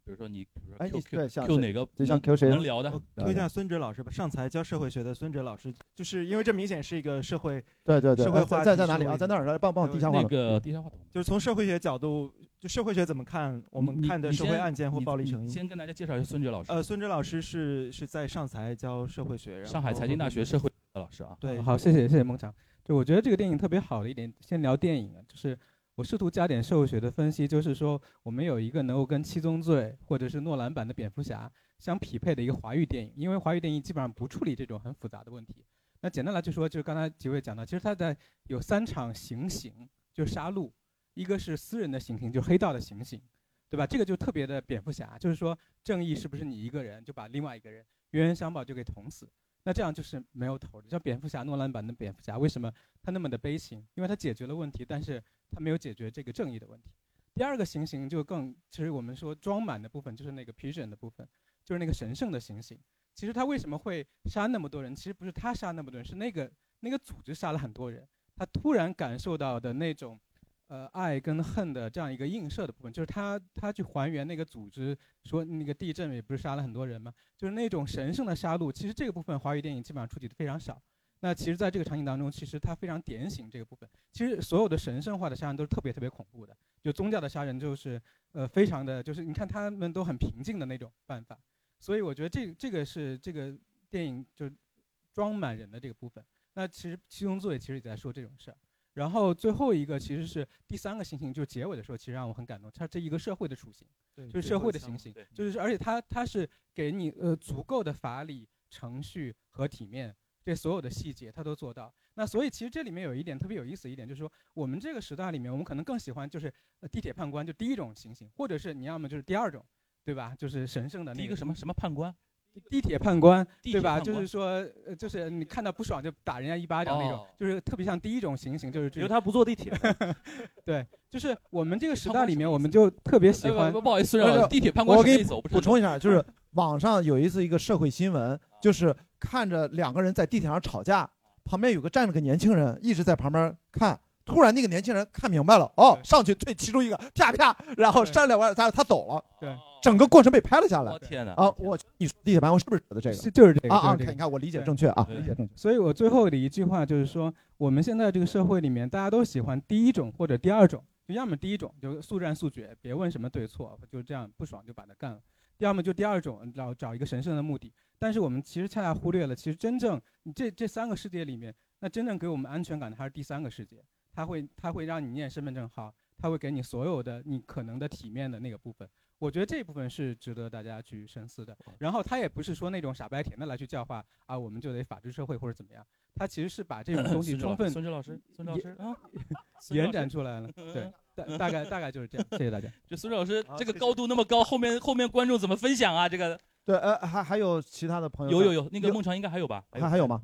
比如说你，哎，Q Q 哪个？就像 Q 谁能聊的？推荐孙哲老师吧，上财教社会学的孙哲老师，就是因为这明显是一个社会，对对对，社会化在在哪里啊？在那儿，帮帮我递下话那个递下话筒，就是从社会学角度。就社会学怎么看我们看的社会案件或暴力成因？先跟大家介绍一下孙哲老师。呃，孙哲老师是是在上财教社会学，上海财经大学社会的老师啊。对，好，谢谢谢谢孟强。就我觉得这个电影特别好的一点，先聊电影啊，就是我试图加点社会学的分析，就是说我们有一个能够跟《七宗罪》或者是诺兰版的蝙蝠侠相匹配的一个华语电影，因为华语电影基本上不处理这种很复杂的问题。那简单来就说，就是刚才几位讲到，其实他在有三场行刑，就杀戮。一个是私人的行刑，就是黑道的行刑，对吧？这个就特别的蝙蝠侠，就是说正义是不是你一个人就把另外一个人冤冤相报就给捅死？那这样就是没有头的。像蝙蝠侠诺兰版的蝙蝠侠，为什么他那么的悲情？因为他解决了问题，但是他没有解决这个正义的问题。第二个行刑就更，其实我们说装满的部分就是那个批准的部分，就是那个神圣的行刑。其实他为什么会杀那么多人？其实不是他杀那么多人，是那个那个组织杀了很多人。他突然感受到的那种。呃，爱跟恨的这样一个映射的部分，就是他他去还原那个组织，说那个地震也不是杀了很多人吗？就是那种神圣的杀戮，其实这个部分华语电影基本上触及的非常少。那其实在这个场景当中，其实它非常点醒这个部分。其实所有的神圣化的杀人都是特别特别恐怖的，就宗教的杀人就是呃非常的就是你看他们都很平静的那种办法。所以我觉得这这个是这个电影就装满人的这个部分。那其实七宗罪其实也在说这种事儿。然后最后一个其实是第三个行刑，就是结尾的时候，其实让我很感动。它这一个社会的雏形，就是社会的行刑，就是而且它它是给你呃足够的法理程序和体面，这所有的细节它都做到。那所以其实这里面有一点特别有意思一点，就是说我们这个时代里面，我们可能更喜欢就是地铁判官，就第一种行刑，或者是你要么就是第二种，对吧？就是神圣的那个什么什么判官。地铁判官，对吧？就是说，呃，就是你看到不爽就打人家一巴掌那种，就是特别像第一种行刑，就是因为他不坐地铁。对，就是我们这个时代里面，我们就特别喜欢。不好意思，地铁判官我给你补充一下，就是网上有一次一个社会新闻，就是看着两个人在地铁上吵架，旁边有个站着个年轻人一直在旁边看。突然，那个年轻人看明白了，哦，上去对其中一个，啪啪，然后扇两巴他他走了。对，整个过程被拍了下来。天哪！啊，我你地铁判官是不是指的这个？就是这个啊啊！你看，我理解正确啊，理解正确。所以我最后的一句话就是说，我们现在这个社会里面，大家都喜欢第一种或者第二种，就要么第一种就速战速决，别问什么对错，就这样不爽就把它干了；要么就第二种，找找一个神圣的目的。但是我们其实恰恰忽略了，其实真正这这三个世界里面，那真正给我们安全感的还是第三个世界。他会，他会让你念身份证号，他会给你所有的你可能的体面的那个部分。我觉得这部分是值得大家去深思的。然后他也不是说那种傻白甜的来去教化啊，我们就得法治社会或者怎么样。他其实是把这种东西充分孙志老师，孙老师啊，延展出来了。对，大大概大概就是这样。谢谢大家。就孙志老师这个高度那么高，后面后面观众怎么分享啊？这个对，呃，还还有其他的朋友？有有有，那个孟尝应该还有吧？还还有吗？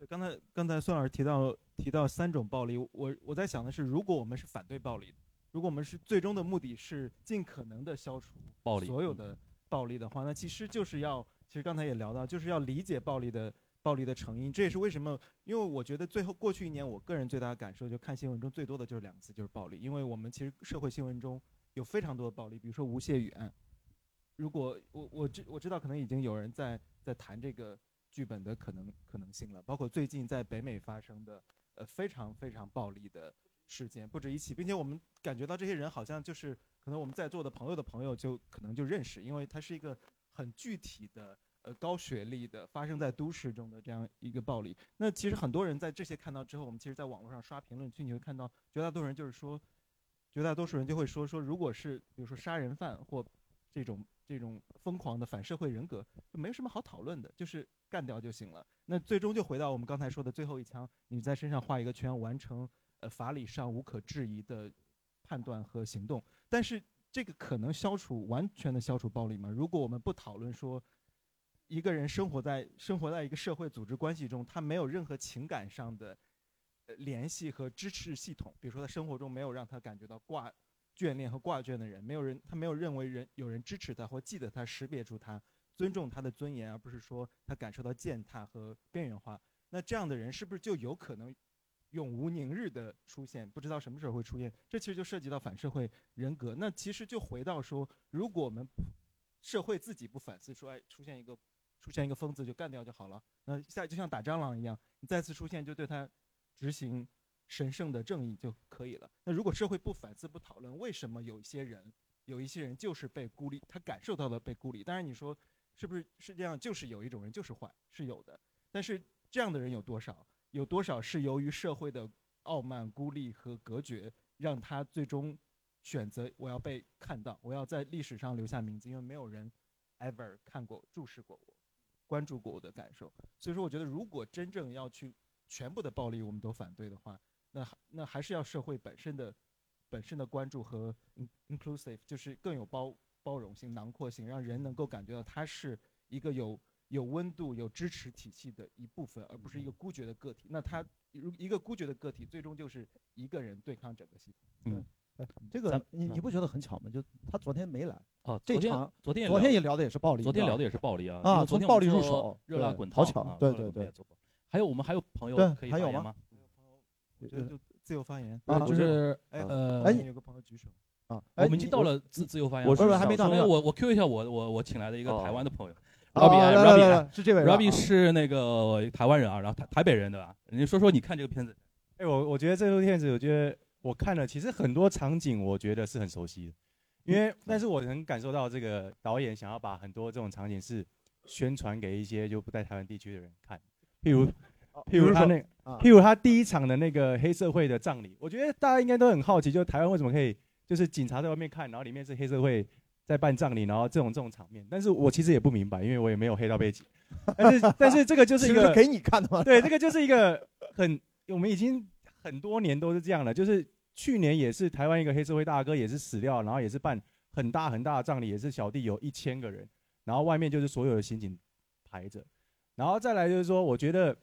对，刚才刚才孙老师提到。提到三种暴力，我我在想的是，如果我们是反对暴力，如果我们是最终的目的是尽可能的消除暴力所有的暴力的话，那其实就是要，其实刚才也聊到，就是要理解暴力的暴力的成因。这也是为什么，因为我觉得最后过去一年，我个人最大的感受，就看新闻中最多的就是两个字，就是暴力。因为我们其实社会新闻中有非常多的暴力，比如说吴谢宇案。如果我我知我知道，可能已经有人在在谈这个剧本的可能可能性了，包括最近在北美发生的。呃，非常非常暴力的事件不止一起，并且我们感觉到这些人好像就是可能我们在座的朋友的朋友就可能就认识，因为它是一个很具体的呃高学历的发生在都市中的这样一个暴力。那其实很多人在这些看到之后，我们其实在网络上刷评论区，你会看到绝大多数人就是说，绝大多数人就会说说，如果是比如说杀人犯或这种这种疯狂的反社会人格，就没什么好讨论的，就是干掉就行了。那最终就回到我们刚才说的最后一枪，你在身上画一个圈，完成呃法理上无可置疑的判断和行动。但是这个可能消除完全的消除暴力吗？如果我们不讨论说，一个人生活在生活在一个社会组织关系中，他没有任何情感上的联系和支持系统，比如说他生活中没有让他感觉到挂。眷恋和挂眷的人，没有人，他没有认为人有人支持他或记得他，识别出他，尊重他的尊严，而不是说他感受到践踏和边缘化。那这样的人是不是就有可能永无宁日的出现？不知道什么时候会出现。这其实就涉及到反社会人格。那其实就回到说，如果我们社会自己不反思，说哎，出现一个出现一个疯子就干掉就好了。那下就像打蟑螂一样，你再次出现就对他执行。神圣的正义就可以了。那如果社会不反思、不讨论，为什么有一些人、有一些人就是被孤立？他感受到了被孤立。当然，你说是不是是这样？就是有一种人就是坏，是有的。但是这样的人有多少？有多少是由于社会的傲慢、孤立和隔绝，让他最终选择我要被看到，我要在历史上留下名字？因为没有人 ever 看过、注视过我、关注过我的感受。所以说，我觉得如果真正要去全部的暴力我们都反对的话，那那还是要社会本身的本身的关注和 inclusive，就是更有包包容性、囊括性，让人能够感觉到它是一个有有温度、有支持体系的一部分，而不是一个孤绝的个体。那他如一个孤绝的个体，最终就是一个人对抗整个系统。嗯。这个你你不觉得很巧吗？就他昨天没来哦，这场昨天昨天也聊的也是暴力，昨天聊的也是暴力啊啊，从暴力入手，热辣滚烫，好巧，对对对。还有我们还有朋友可以发言吗？我觉得就自由发言啊，就是呃，哎，有个朋友举手啊，我们已经到了自自由发言，我是不是还没到？我我 Q 一下我我我请来的一个台湾的朋友，Robbie，Robbie 是这位，Robbie 是那个台湾人啊，然后台台北人对吧？你说说你看这个片子，哎，我我觉得这部片子，我觉得。我看了，其实很多场景我觉得是很熟悉的，因为但是我能感受到这个导演想要把很多这种场景是宣传给一些就不在台湾地区的人看，譬如譬如他那譬如他第一场的那个黑社会的葬礼，我觉得大家应该都很好奇，就台湾为什么可以就是警察在外面看，然后里面是黑社会在办葬礼，然后这种这种场面，但是我其实也不明白，因为我也没有黑道背景，但是但是这个就是一个给你看的吗？对，这个就是一个很我们已经。很多年都是这样的，就是去年也是台湾一个黑社会大哥也是死掉，然后也是办很大很大的葬礼，也是小弟有一千个人，然后外面就是所有的刑警排着，然后再来就是说，我觉得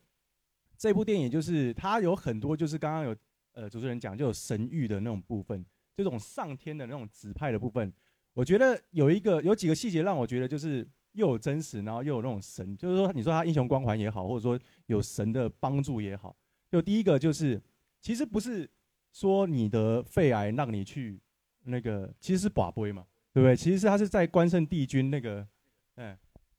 这部电影就是它有很多就是刚刚有呃主持人讲就有神域的那种部分，这种上天的那种指派的部分，我觉得有一个有几个细节让我觉得就是又有真实，然后又有那种神，就是说你说他英雄光环也好，或者说有神的帮助也好，就第一个就是。其实不是说你的肺癌让你去那个，其实是寡杯嘛，对不对？其实是他是在关圣帝君那个，嗯，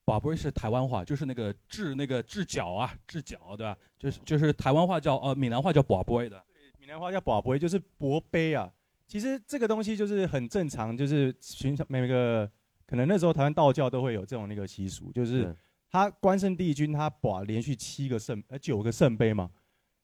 寡杯是台湾话，就是那个治那个治脚啊，治脚对吧？就是就是台湾话叫呃闽南话叫寡杯的，闽南话叫寡杯，就是薄杯啊。其实这个东西就是很正常，就是寻常每个可能那时候台湾道教都会有这种那个习俗，就是他关圣帝君他把连续七个圣呃九个圣杯嘛。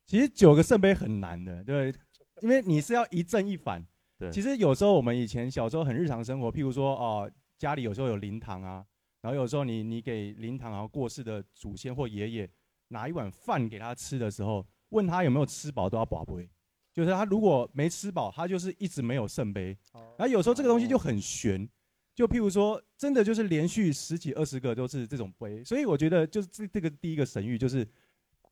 其实九个圣杯很难的，对，因为你是要一正一反。对，其实有时候我们以前小时候很日常生活，譬如说哦，家里有时候有灵堂啊，然后有时候你你给灵堂然后过世的祖先或爷爷拿一碗饭给他吃的时候，问他有没有吃饱都要保杯，就是他如果没吃饱，他就是一直没有圣杯。然后有时候这个东西就很悬，就譬如说真的就是连续十几二十个都是这种杯，所以我觉得就是这这个第一个神谕就是。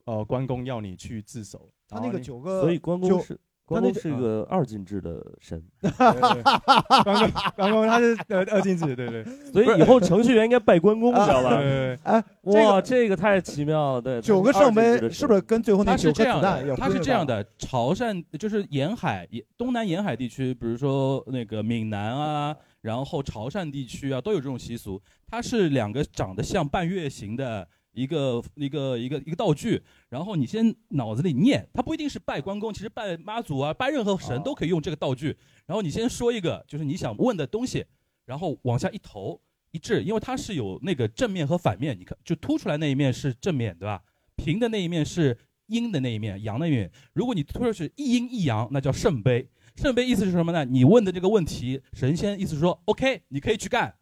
呃，关公要你去自首，他那个九个，所以关公是关公是一个二进制的神。关公，关公他是呃二进制，对对。所以以后程序员应该拜关公，知道吧？哎，哇，这个太奇妙了。对，九个圣杯是不是跟最后那九个子弹？他是这样的，潮汕就是沿海东南沿海地区，比如说那个闽南啊，然后潮汕地区啊，都有这种习俗。它是两个长得像半月形的。一个一个一个一个道具，然后你先脑子里念，它不一定是拜关公，其实拜妈祖啊，拜任何神都可以用这个道具。然后你先说一个，就是你想问的东西，然后往下一投一掷，因为它是有那个正面和反面，你看就凸出来那一面是正面对吧？平的那一面是阴的那一面，阳的那一面。如果你凸出是一阴一阳，那叫圣杯。圣杯意思是什么呢？你问的这个问题，神仙意思是说 OK，你可以去干，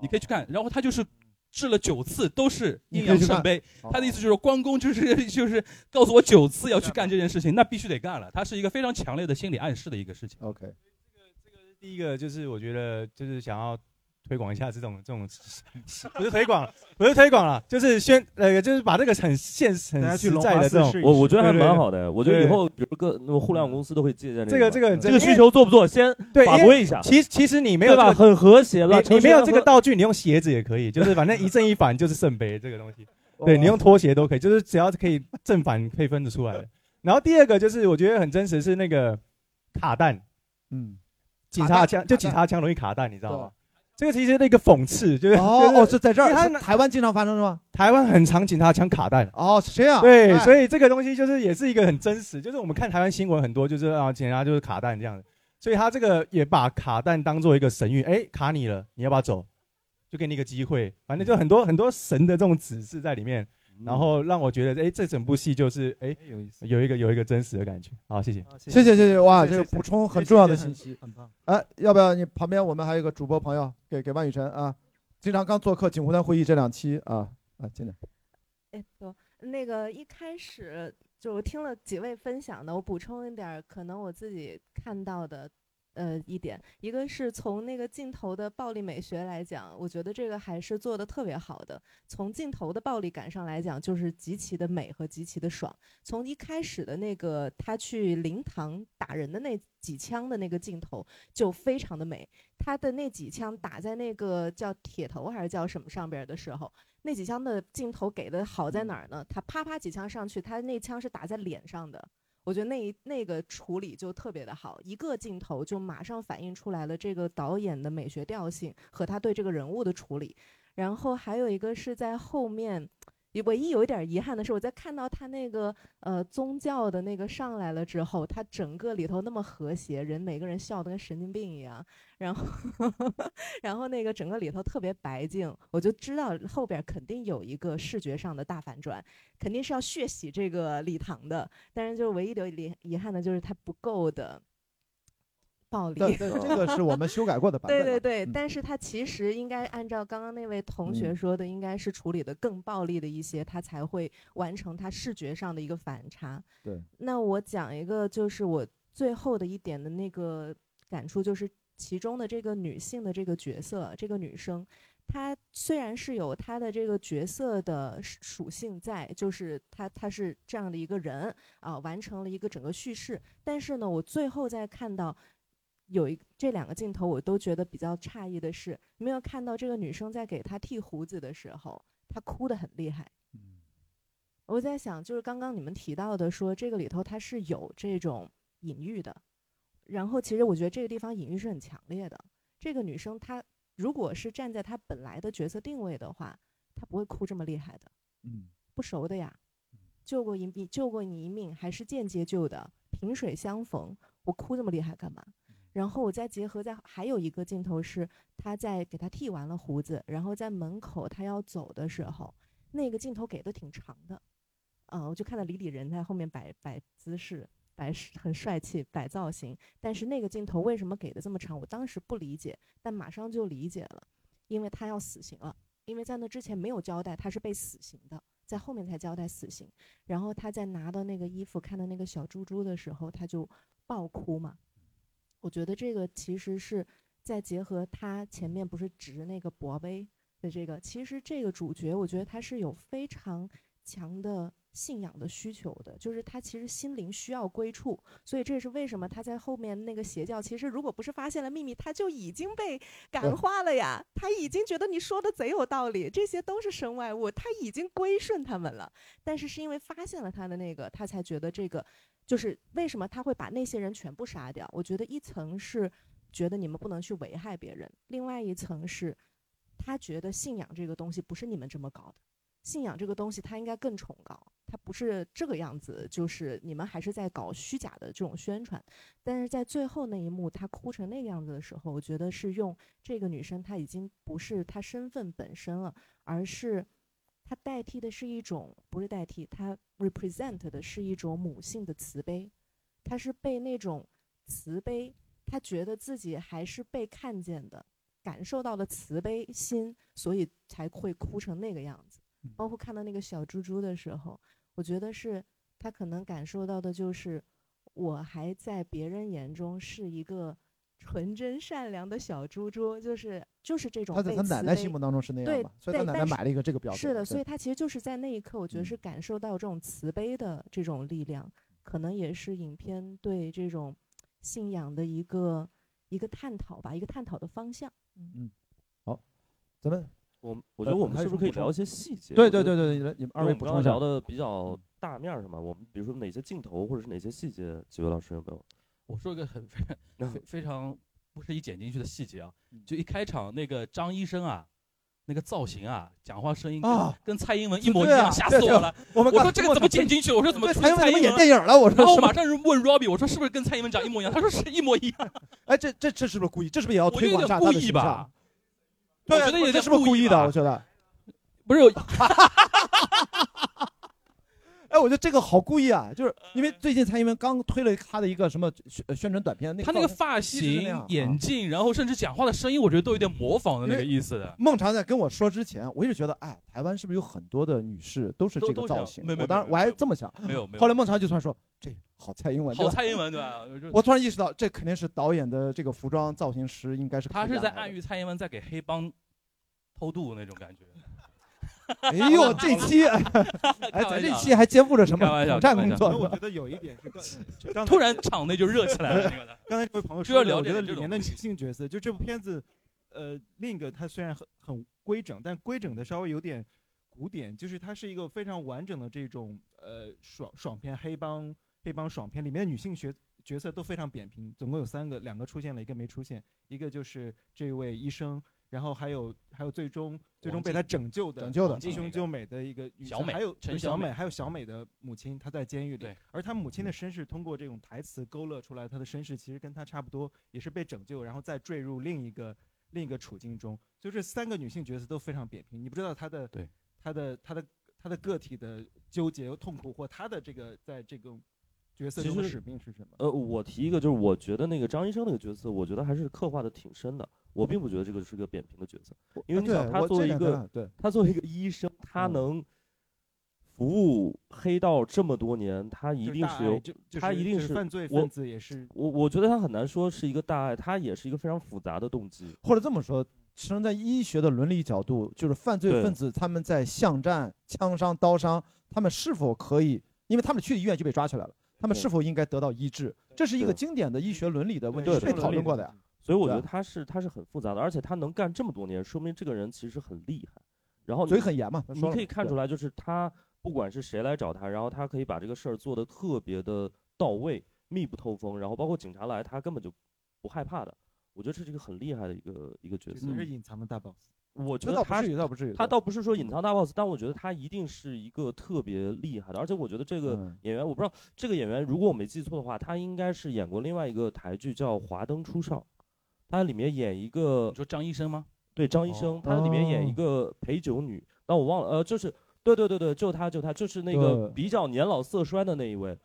你可以去干。然后他就是。治了九次都是阴阳圣杯，他的意思就是关公就是 就是告诉我九次要去干这件事情，那必须得干了。他是一个非常强烈的心理暗示的一个事情。OK，这个这个是第一个，就是我觉得就是想要。推广一下这种这种，不是推广，不是推广了，就是宣呃，就是把这个很现实、很实在的这种，我我觉得还蛮好的。我觉得以后比如各那个互联网公司都会借鉴这个这个这个需求做不做，先把握一下。其其实你没有吧，很和谐了。你没有这个道具，你用鞋子也可以，就是反正一正一反就是圣杯这个东西。对你用拖鞋都可以，就是只要可以正反可以分得出来的。然后第二个就是我觉得很真实是那个卡弹，嗯，警察枪就警察枪容易卡弹，你知道吗？这个其实是一个讽刺，就是哦哦，是在这儿，台湾经常发生是吗？台湾很常警察枪卡弹哦，是这样。对，所以这个东西就是也是一个很真实，就是我们看台湾新闻很多，就是啊，警察就是卡弹这样所以他这个也把卡弹当做一个神谕，哎，卡你了，你要不要走？就给你一个机会，反正就很多很多神的这种指示在里面。然后让我觉得，哎，这整部戏就是哎，有意思，有一个有一个真实的感觉。好，谢谢，谢谢，谢谢，哇，这个补充很重要的信息，很棒。哎，要不要你旁边我们还有一个主播朋友，给给万雨辰啊，经常刚做客锦湖端会议这两期啊啊，进来。哎，不，那个一开始就听了几位分享的，我补充一点，可能我自己看到的呃一点，一个是从那个镜头的暴力美学来讲，我觉得这个还是做的特别好的。从镜头的暴力感上来讲，就是极其的美和极其的爽。从一开始的那个他去灵堂打人的那几枪的那个镜头就非常的美，他的那几枪打在那个叫铁头还是叫什么上边的时候，那几枪的镜头给的好在哪儿呢？他啪啪几枪上去，他那枪是打在脸上的。我觉得那一那个处理就特别的好，一个镜头就马上反映出来了这个导演的美学调性和他对这个人物的处理，然后还有一个是在后面。唯一有一点遗憾的是，我在看到他那个呃宗教的那个上来了之后，他整个里头那么和谐，人每个人笑得跟神经病一样，然后 然后那个整个里头特别白净，我就知道后边肯定有一个视觉上的大反转，肯定是要血洗这个礼堂的。但是就是唯一的遗遗憾的就是它不够的。暴力，对，这个是我们修改过的版本。对对对，但是它其实应该按照刚刚那位同学说的，应该是处理的更暴力的一些，它才会完成它视觉上的一个反差。对。那我讲一个，就是我最后的一点的那个感触，就是其中的这个女性的这个角色，这个女生，她虽然是有她的这个角色的属性在，就是她她是这样的一个人啊，完成了一个整个叙事，但是呢，我最后在看到。有一这两个镜头，我都觉得比较诧异的是，没有看到这个女生在给他剃胡子的时候，她哭得很厉害。嗯我在想，就是刚刚你们提到的，说这个里头它是有这种隐喻的，然后其实我觉得这个地方隐喻是很强烈的。这个女生她如果是站在她本来的角色定位的话，她不会哭这么厉害的。嗯，不熟的呀，救过一命，救过你一命，还是间接救的，萍水相逢，我哭这么厉害干嘛？然后我再结合在还有一个镜头是他在给他剃完了胡子，然后在门口他要走的时候，那个镜头给的挺长的，嗯，我就看到李李仁在后面摆摆姿势，摆很帅气，摆造型。但是那个镜头为什么给的这么长？我当时不理解，但马上就理解了，因为他要死刑了，因为在那之前没有交代他是被死刑的，在后面才交代死刑。然后他在拿到那个衣服看到那个小猪猪的时候，他就爆哭嘛。我觉得这个其实是在结合他前面不是执那个博杯的这个，其实这个主角我觉得他是有非常强的信仰的需求的，就是他其实心灵需要归处，所以这也是为什么他在后面那个邪教，其实如果不是发现了秘密，他就已经被感化了呀，他已经觉得你说的贼有道理，这些都是身外物，他已经归顺他们了，但是是因为发现了他的那个，他才觉得这个。就是为什么他会把那些人全部杀掉？我觉得一层是觉得你们不能去危害别人，另外一层是他觉得信仰这个东西不是你们这么搞的，信仰这个东西它应该更崇高，它不是这个样子，就是你们还是在搞虚假的这种宣传。但是在最后那一幕，他哭成那个样子的时候，我觉得是用这个女生，她已经不是她身份本身了，而是。她代替的是一种，不是代替，她 represent 的是一种母性的慈悲，她是被那种慈悲，她觉得自己还是被看见的，感受到了慈悲心，所以才会哭成那个样子。包括看到那个小猪猪的时候，我觉得是他可能感受到的就是，我还在别人眼中是一个。纯真善良的小猪猪，就是就是这种。他在他奶奶心目当中是那样吧？所以他奶奶买了一个这个标准。是的，所以他其实就是在那一刻，我觉得是感受到这种慈悲的这种力量，可能也是影片对这种信仰的一个一个探讨吧，一个探讨的方向。嗯嗯，好，咱们我我觉得我们是不是可以聊一些细节？对对对对对，你们二位补充聊的比较大面是吗？我们比如说哪些镜头或者是哪些细节？几位老师有没有？我说一个很非非 非常不是一剪进去的细节啊，就一开场那个张医生啊，那个造型啊，讲话声音啊，跟蔡英文一模一样，吓死我了。我们我说这个怎么剪进去？我说怎么？蔡英文演电影了？我说。然后马上是问 Robbie，我说是不是跟蔡英文长一模一样？他说是一模一样。哎，这这这是不是故意？这是不是也要推广一下他的形象？对，我觉得也是不是故意的？我觉得不是。哎，我觉得这个好故意啊，就是因为最近蔡英文刚推了他的一个什么宣宣传短片，那个他那个发型、眼镜，然后甚至讲话的声音，我觉得都有点模仿的那个意思的。孟尝在跟我说之前，我一直觉得，哎，台湾是不是有很多的女士都是这个造型？我当时我还这么想，没有没有。后来孟尝就突然说，这好蔡英文，好蔡英文对吧？我突然意识到，这肯定是导演的这个服装造型师，应该是他是在暗喻蔡英文在给黑帮偷渡那种感觉。哎呦，这期 哎，咱这期还肩负着什么挑战工作？我觉得有一点是，突然场内就热起来了。刚才这位朋友说，我觉得里面的女性角色，就这部片子，呃，另一个它虽然很很规整，但规整的稍微有点古典，就是它是一个非常完整的这种呃爽爽片，黑帮黑帮爽片，里面的女性角角色都非常扁平，总共有三个，两个出现了，一个没出现，一个就是这位医生。然后还有还有最终最终被他拯救的拯救的英雄救美的一个小美，还有陈小美，还有小美的母亲，她在监狱里，而她母亲的身世通过这种台词勾勒出来，她的身世其实跟她差不多，也是被拯救，然后再坠入另一个另一个处境中。就这三个女性角色都非常扁平，你不知道她的对她的她的她的个体的纠结痛苦，或她的这个在这个。角色中的使命是什么？呃，我提一个，就是我觉得那个张医生那个角色，我觉得还是刻画的挺深的。我并不觉得这个是个扁平的角色，因为你想，他作为一个，他作为一个医生，他能服务黑道这么多年，他一定是有，他一定是犯罪分子也是。我我觉得他很难说是一个大爱，他也是一个非常复杂的动机。或者这么说，实际上在医学的伦理角度，就是犯罪分子他们在巷战、枪伤、刀伤，他们是否可以，因为他们去医院就被抓起来了。他们是否应该得到医治？这是一个经典的医学伦理的问题，是被讨论过的呀。所以我觉得他是他是很复杂的，而且他能干这么多年，说明这个人其实很厉害。然后嘴很严嘛，你可以看出来，就是他不管是谁来找他，然后他可以把这个事儿做得特别的到位、密不透风，然后包括警察来，他根本就不害怕的。我觉得这是一个很厉害的一个一个角色，是隐藏的大 boss。我觉得他倒不至于，他倒不是说隐藏大 boss，但我觉得他一定是一个特别厉害的。而且我觉得这个演员，我不知道这个演员，如果我没记错的话，他应该是演过另外一个台剧叫《华灯初上》，他里面演一个，说张医生吗？对，张医生，他里面演一个陪酒女，但我忘了，呃，就是，对对对对，就他就他就是那个比较年老色衰的那一位。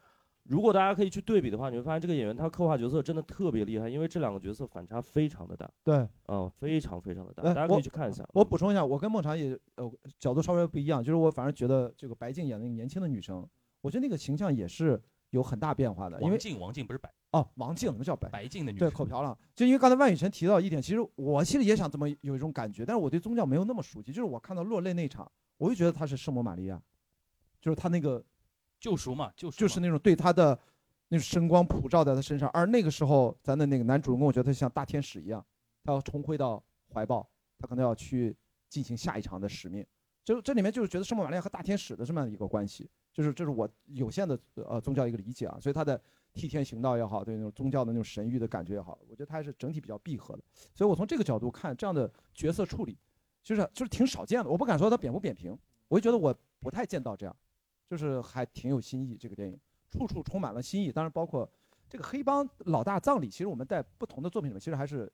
如果大家可以去对比的话，你会发现这个演员他刻画角色真的特别厉害，因为这两个角色反差非常的大。对，嗯，非常非常的大，大家可以去看一下。我补充一下，我跟孟尝也呃角度稍微不一样，就是我反而觉得这个白静演那个年轻的女生，我觉得那个形象也是有很大变化的。因为王静，王静不是白哦，王静怎么叫白？白净的女对，口瓢了。就因为刚才万雨辰提到一点，其实我其实也想这么有一种感觉，但是我对宗教没有那么熟悉。就是我看到落泪那场，我就觉得她是圣母玛利亚，就是她那个救赎嘛，救赎就是那种对她的。那种神光普照在她身上，而那个时候，咱的那个男主人公，我觉得他像大天使一样，他要重回到怀抱，他可能要去进行下一场的使命。就这里面就是觉得圣母玛利亚和大天使的这么一个关系，就是这是我有限的呃宗教一个理解啊。所以他的替天行道也好，对那种宗教的那种神域的感觉也好，我觉得它还是整体比较闭合的。所以我从这个角度看，这样的角色处理，就是就是挺少见的。我不敢说它扁不扁平，我就觉得我不太见到这样，就是还挺有新意这个电影。处处充满了新意，当然包括这个黑帮老大葬礼，其实我们在不同的作品里面其实还是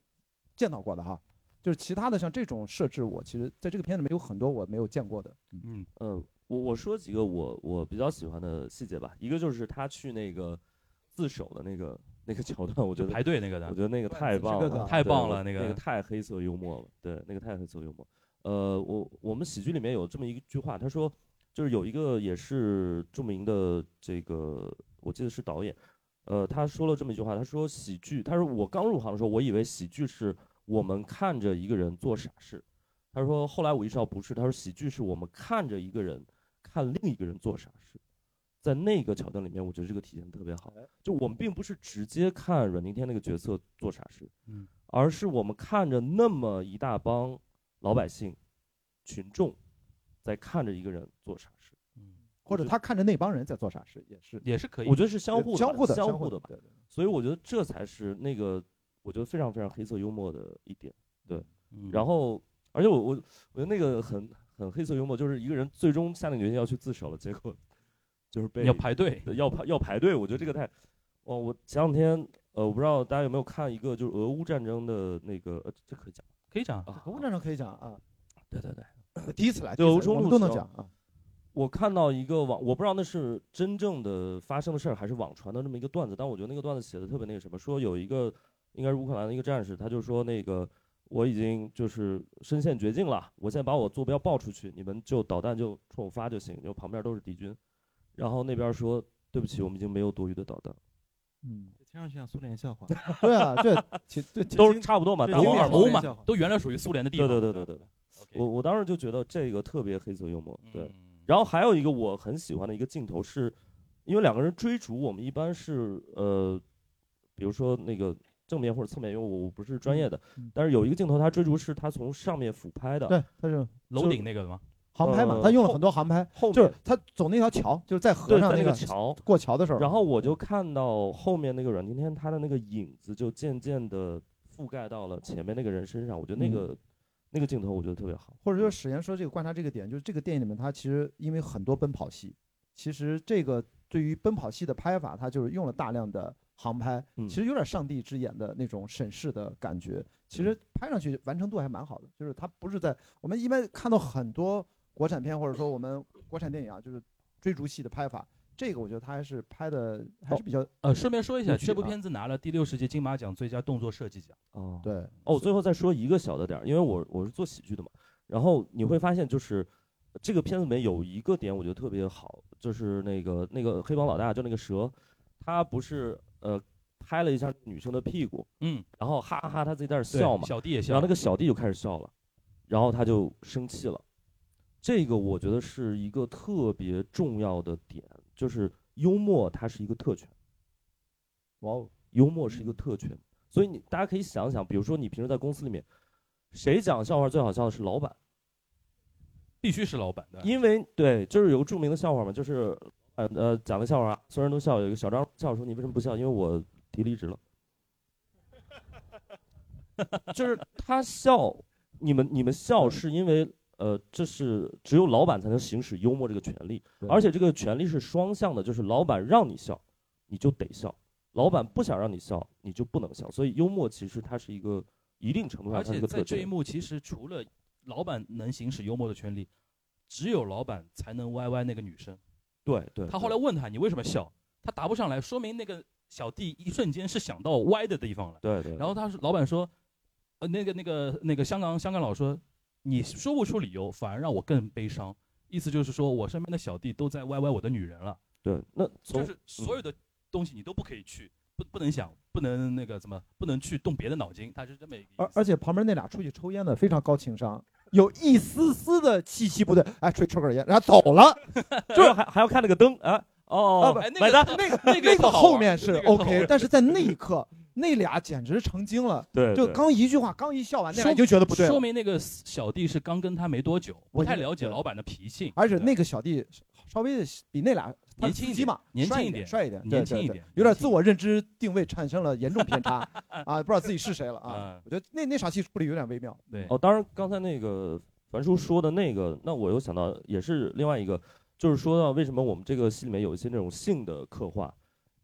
见到过的哈。就是其他的像这种设置，我其实在这个片子里面有很多我没有见过的。嗯嗯，我我说几个我我比较喜欢的细节吧。一个就是他去那个自首的那个那个桥段，我觉得排队那个的，我觉得那个太棒了，太棒了，那个那个太黑色幽默了。对，那个太黑色幽默。呃，我我们喜剧里面有这么一句话，他说。就是有一个也是著名的这个，我记得是导演，呃，他说了这么一句话，他说喜剧，他说我刚入行的时候，我以为喜剧是我们看着一个人做傻事，他说后来我意识到不是，他说喜剧是我们看着一个人看另一个人做傻事，在那个桥段里面，我觉得这个体现特别好，就我们并不是直接看阮经天那个角色做傻事，嗯，而是我们看着那么一大帮老百姓群众。在看着一个人做傻事，嗯，或者他看着那帮人在做傻事，也是也是可以。我觉得是相互相互的相互的吧。所以我觉得这才是那个我觉得非常非常黑色幽默的一点。对，然后而且我我我觉得那个很很黑色幽默，就是一个人最终下定决心要去自首了，结果就是被要排队要排要排队。我觉得这个太哦，我前两天呃，我不知道大家有没有看一个就是俄乌战争的那个呃，这可以讲可以讲啊，俄乌战争可以讲啊。对对对。第一次来，对，我们都能讲啊。我看到一个网，我不知道那是真正的发生的事儿还是网传的这么一个段子，但我觉得那个段子写的特别那个什么，说有一个应该是乌克兰的一个战士，他就说那个我已经就是身陷绝境了，我现在把我坐标报出去，你们就导弹就冲我发就行，因为旁边都是敌军。然后那边说对不起，我们已经没有多余的导弹。嗯，听上去像苏联笑话。对啊，对，其对 都是差不多嘛，欧尔欧嘛，都原来属于苏联的地方。对对对对对。我我当时就觉得这个特别黑色幽默，对。然后还有一个我很喜欢的一个镜头是，因为两个人追逐，我们一般是呃，比如说那个正面或者侧面，因为我不是专业的，但是有一个镜头他追逐是他从上面俯拍的，对，他是楼顶那个吗？航拍嘛，他用了很多航拍，就是他走那条桥，就是在河上那个桥过桥的时候，然后我就看到后面那个阮经天他的那个影子就渐渐的覆盖到了前面那个人身上，我觉得那个。那个镜头我觉得特别好，或者说史岩说这个观察这个点，就是这个电影里面他其实因为很多奔跑戏，其实这个对于奔跑戏的拍法，他就是用了大量的航拍，其实有点上帝之眼的那种审视的感觉，其实拍上去完成度还蛮好的，就是它不是在我们一般看到很多国产片或者说我们国产电影啊，就是追逐戏的拍法。这个我觉得他还是拍的还是比较呃，顺便说一下，这部片子拿了第六十届金马奖最佳动作设计奖。哦，对，哦，最后再说一个小的点儿，因为我我是做喜剧的嘛，然后你会发现就是这个片子里面有一个点我觉得特别好，就是那个那个黑帮老大就那个蛇，他不是呃拍了一下女生的屁股，嗯，然后哈哈哈他自己在那笑嘛，小弟也笑，然后那个小弟就开始笑了，然后他就生气了，这个我觉得是一个特别重要的点，就是。幽默它是一个特权，哇哦，幽默是一个特权，所以你大家可以想想，比如说你平时在公司里面，谁讲笑话最好笑的是老板，必须是老板的，因为对，就是有个著名的笑话嘛，就是呃呃讲的笑话，所有人都笑，有一个小张笑说你为什么不笑？因为我提离职了，就是他笑，你们你们笑是因为。呃，这是只有老板才能行使幽默这个权利，而且这个权利是双向的，就是老板让你笑，你就得笑；老板不想让你笑，你就不能笑。所以幽默其实它是一个一定程度上，而且在这一幕，其实除了老板能行使幽默的权利，只有老板才能歪歪那个女生。对对。他后来问他你为什么笑，他答不上来，说明那个小弟一瞬间是想到歪的地方了。对对。然后他说，老板说，呃，那个那个那个香港香港佬说。你说不出理由，反而让我更悲伤。意思就是说，我身边的小弟都在歪歪我的女人了。对，那就是所有的东西你都不可以去，不不能想，不能那个怎么，不能去动别的脑筋。他是这么一个。而而且旁边那俩出去抽烟的非常高情商，有一丝丝的气息不对，哎，吹抽根烟，然后走了，就是还还要看那个灯啊。哦，买单。那个那个后面是 OK，但是在那一刻。那俩简直成精了，对，就刚一句话，刚一笑完，那俩就觉得不对，说明那个小弟是刚跟他没多久，不太了解老板的脾性，而且那个小弟稍微比那俩年轻一点嘛，年轻一点，帅一点，年轻一点，有点自我认知定位产生了严重偏差。啊，不知道自己是谁了啊。我觉得那那场戏处理有点微妙。对，哦，当然刚才那个樊叔说的那个，那我又想到也是另外一个，就是说到为什么我们这个戏里面有一些那种性的刻画。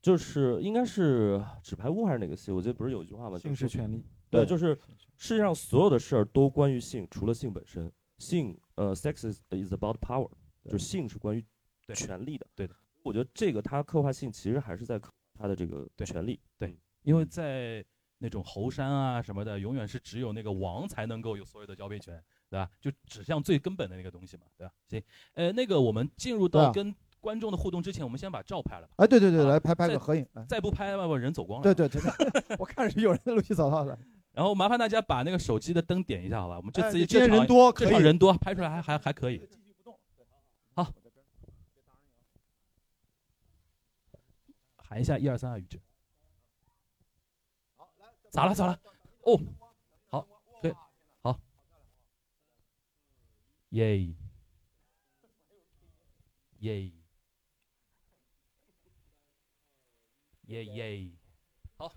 就是应该是《纸牌屋》还是哪个戏？我记得不是有一句话吗？性是权利。对，就是世界上所有的事儿都关于性，除了性本身。性，呃，sex is is about power，就是性是关于权力的。对的。我觉得这个他刻画性其实还是在他的这个权利。对，因为在那种猴山啊什么的，永远是只有那个王才能够有所有的交配权，对吧？就指向最根本的那个东西嘛，对吧？行，呃，那个我们进入到跟。观众的互动之前，我们先把照拍了吧。哎，对对对，来拍拍个合影。再不拍，外边人走光了。对对对，我看是有人在录取走到的。然后麻烦大家把那个手机的灯点一下，好吧？我们这次这人多，这场人多，拍出来还还还可以。好，喊一下一二三二，宇智。咋了咋了？哦，好，可以，好，耶。耶，耶耶，好，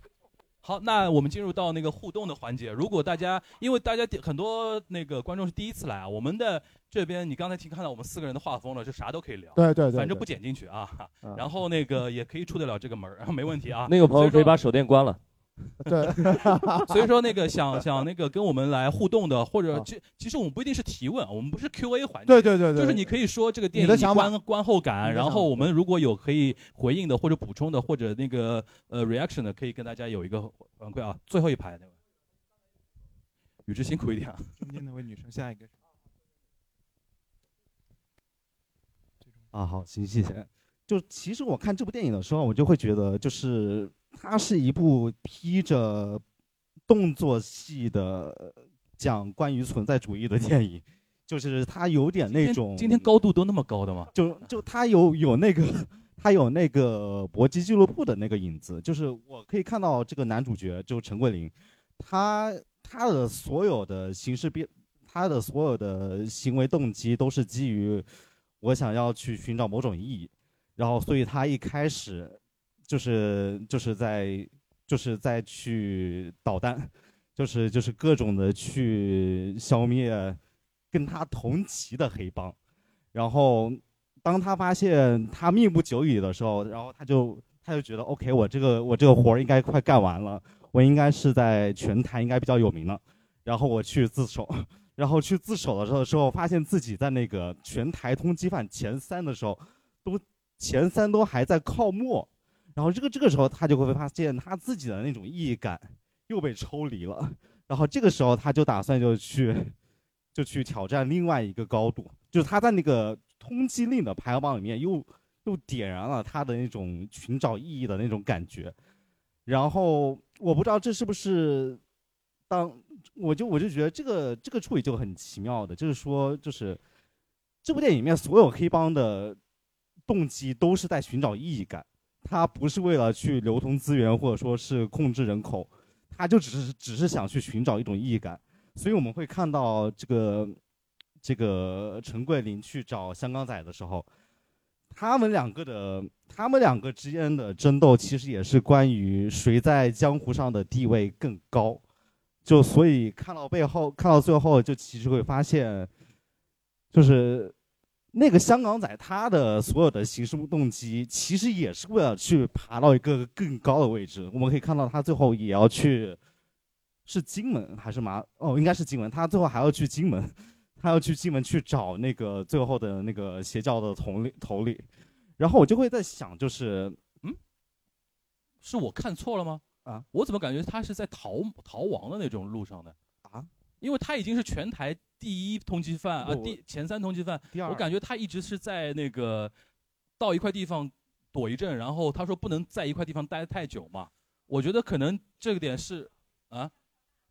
好，那我们进入到那个互动的环节。如果大家，因为大家很多那个观众是第一次来啊，我们的这边你刚才听看到我们四个人的画风了，就啥都可以聊，对对对，反正不剪进去啊。然后那个也可以出得了这个门儿，没问题啊。那个朋友可以把手电关了。对，所以说那个想想那个跟我们来互动的，或者其其实我们不一定是提问，我们不是 Q A 环节，对对对对就是你可以说这个电影你的想法观观后感，然后我们如果有可以回应的或者补充的或者那个呃 reaction 的，可以跟大家有一个反馈啊。最后一排那位，宇智辛苦一点啊。中间那位女生，下一个。啊，好，行，谢谢。就其实我看这部电影的时候，我就会觉得，就是它是一部披着动作戏的讲关于存在主义的电影，就是它有点那种今天高度都那么高的吗？就就它有有那个它有那个搏击俱乐部的那个影子，就是我可以看到这个男主角就陈桂林，他他的所有的形式变，他的所有的行为动机都是基于我想要去寻找某种意义，然后所以他一开始就是就是在就是在去捣蛋，就是就是各种的去消灭跟他同级的黑帮，然后当他发现他命不久矣的时候，然后他就他就觉得 OK，我这个我这个活儿应该快干完了，我应该是在全台应该比较有名了，然后我去自首，然后去自首的时候时候，发现自己在那个全台通缉犯前三的时候，都前三都还在靠末，然后这个这个时候他就会发现他自己的那种意义感又被抽离了，然后这个时候他就打算就去就去挑战另外一个高度，就是他在那个通缉令的排行榜里面又又点燃了他的那种寻找意义的那种感觉，然后我不知道这是不是当我就我就觉得这个这个处理就很奇妙的，就是说就是这部电影里面所有黑帮的动机都是在寻找意义感，他不是为了去流通资源或者说是控制人口，他就只是只是想去寻找一种意义感，所以我们会看到这个这个陈桂林去找香港仔的时候，他们两个的他们两个之间的争斗其实也是关于谁在江湖上的地位更高，就所以看到背后看到最后就其实会发现，就是那个香港仔他的所有的行事动机其实也是为了去爬到一个更高的位置。我们可以看到他最后也要去，是金门还是马？哦，应该是金门。他最后还要去金门，他要去金门去找那个最后的那个邪教的统领头领。然后我就会在想，就是嗯是我看错了吗？啊，我怎么感觉他是在逃逃亡的那种路上的啊？因为他已经是全台第一通缉犯啊，第前三通缉犯。第二我感觉他一直是在那个到一块地方躲一阵，然后他说不能在一块地方待太久嘛。我觉得可能这个点是啊，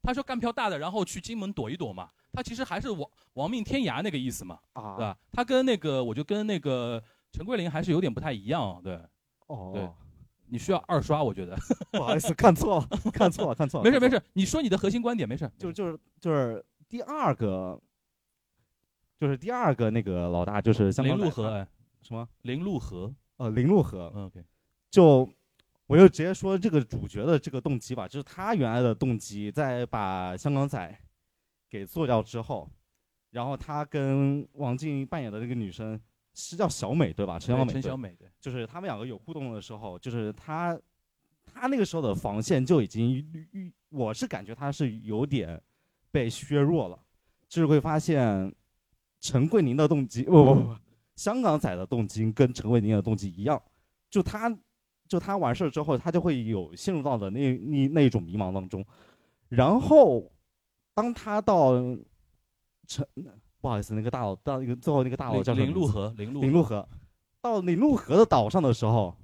他说干票大的，然后去金门躲一躲嘛。他其实还是亡亡命天涯那个意思嘛，啊对吧？他跟那个我就跟那个陈桂林还是有点不太一样，对。哦对，你需要二刷，我觉得。不好意思，看错了，看错了，看错了。没事没事，你说你的核心观点没事。就就是就是第二个，就是第二个那个老大就是香港路河，哎什么？林路河，呃，林路河。嗯，OK。就我就直接说这个主角的这个动机吧，就是他原来的动机，在把香港仔给做掉之后，然后他跟王静扮演的那个女生是叫小美对吧？陈小美，陈小美，对，就是他们两个有互动的时候，就是他他那个时候的防线就已经我是感觉他是有点被削弱了，就是会发现陈桂林的动机，不不不，香港仔的动机跟陈桂林的动机一样，就他就他完事儿之后，他就会有陷入到的那那那种迷茫当中，然后当他到陈不好意思，那个大佬到一个最后那个大佬叫林路河，林路林路河，到林路河的岛上的时候，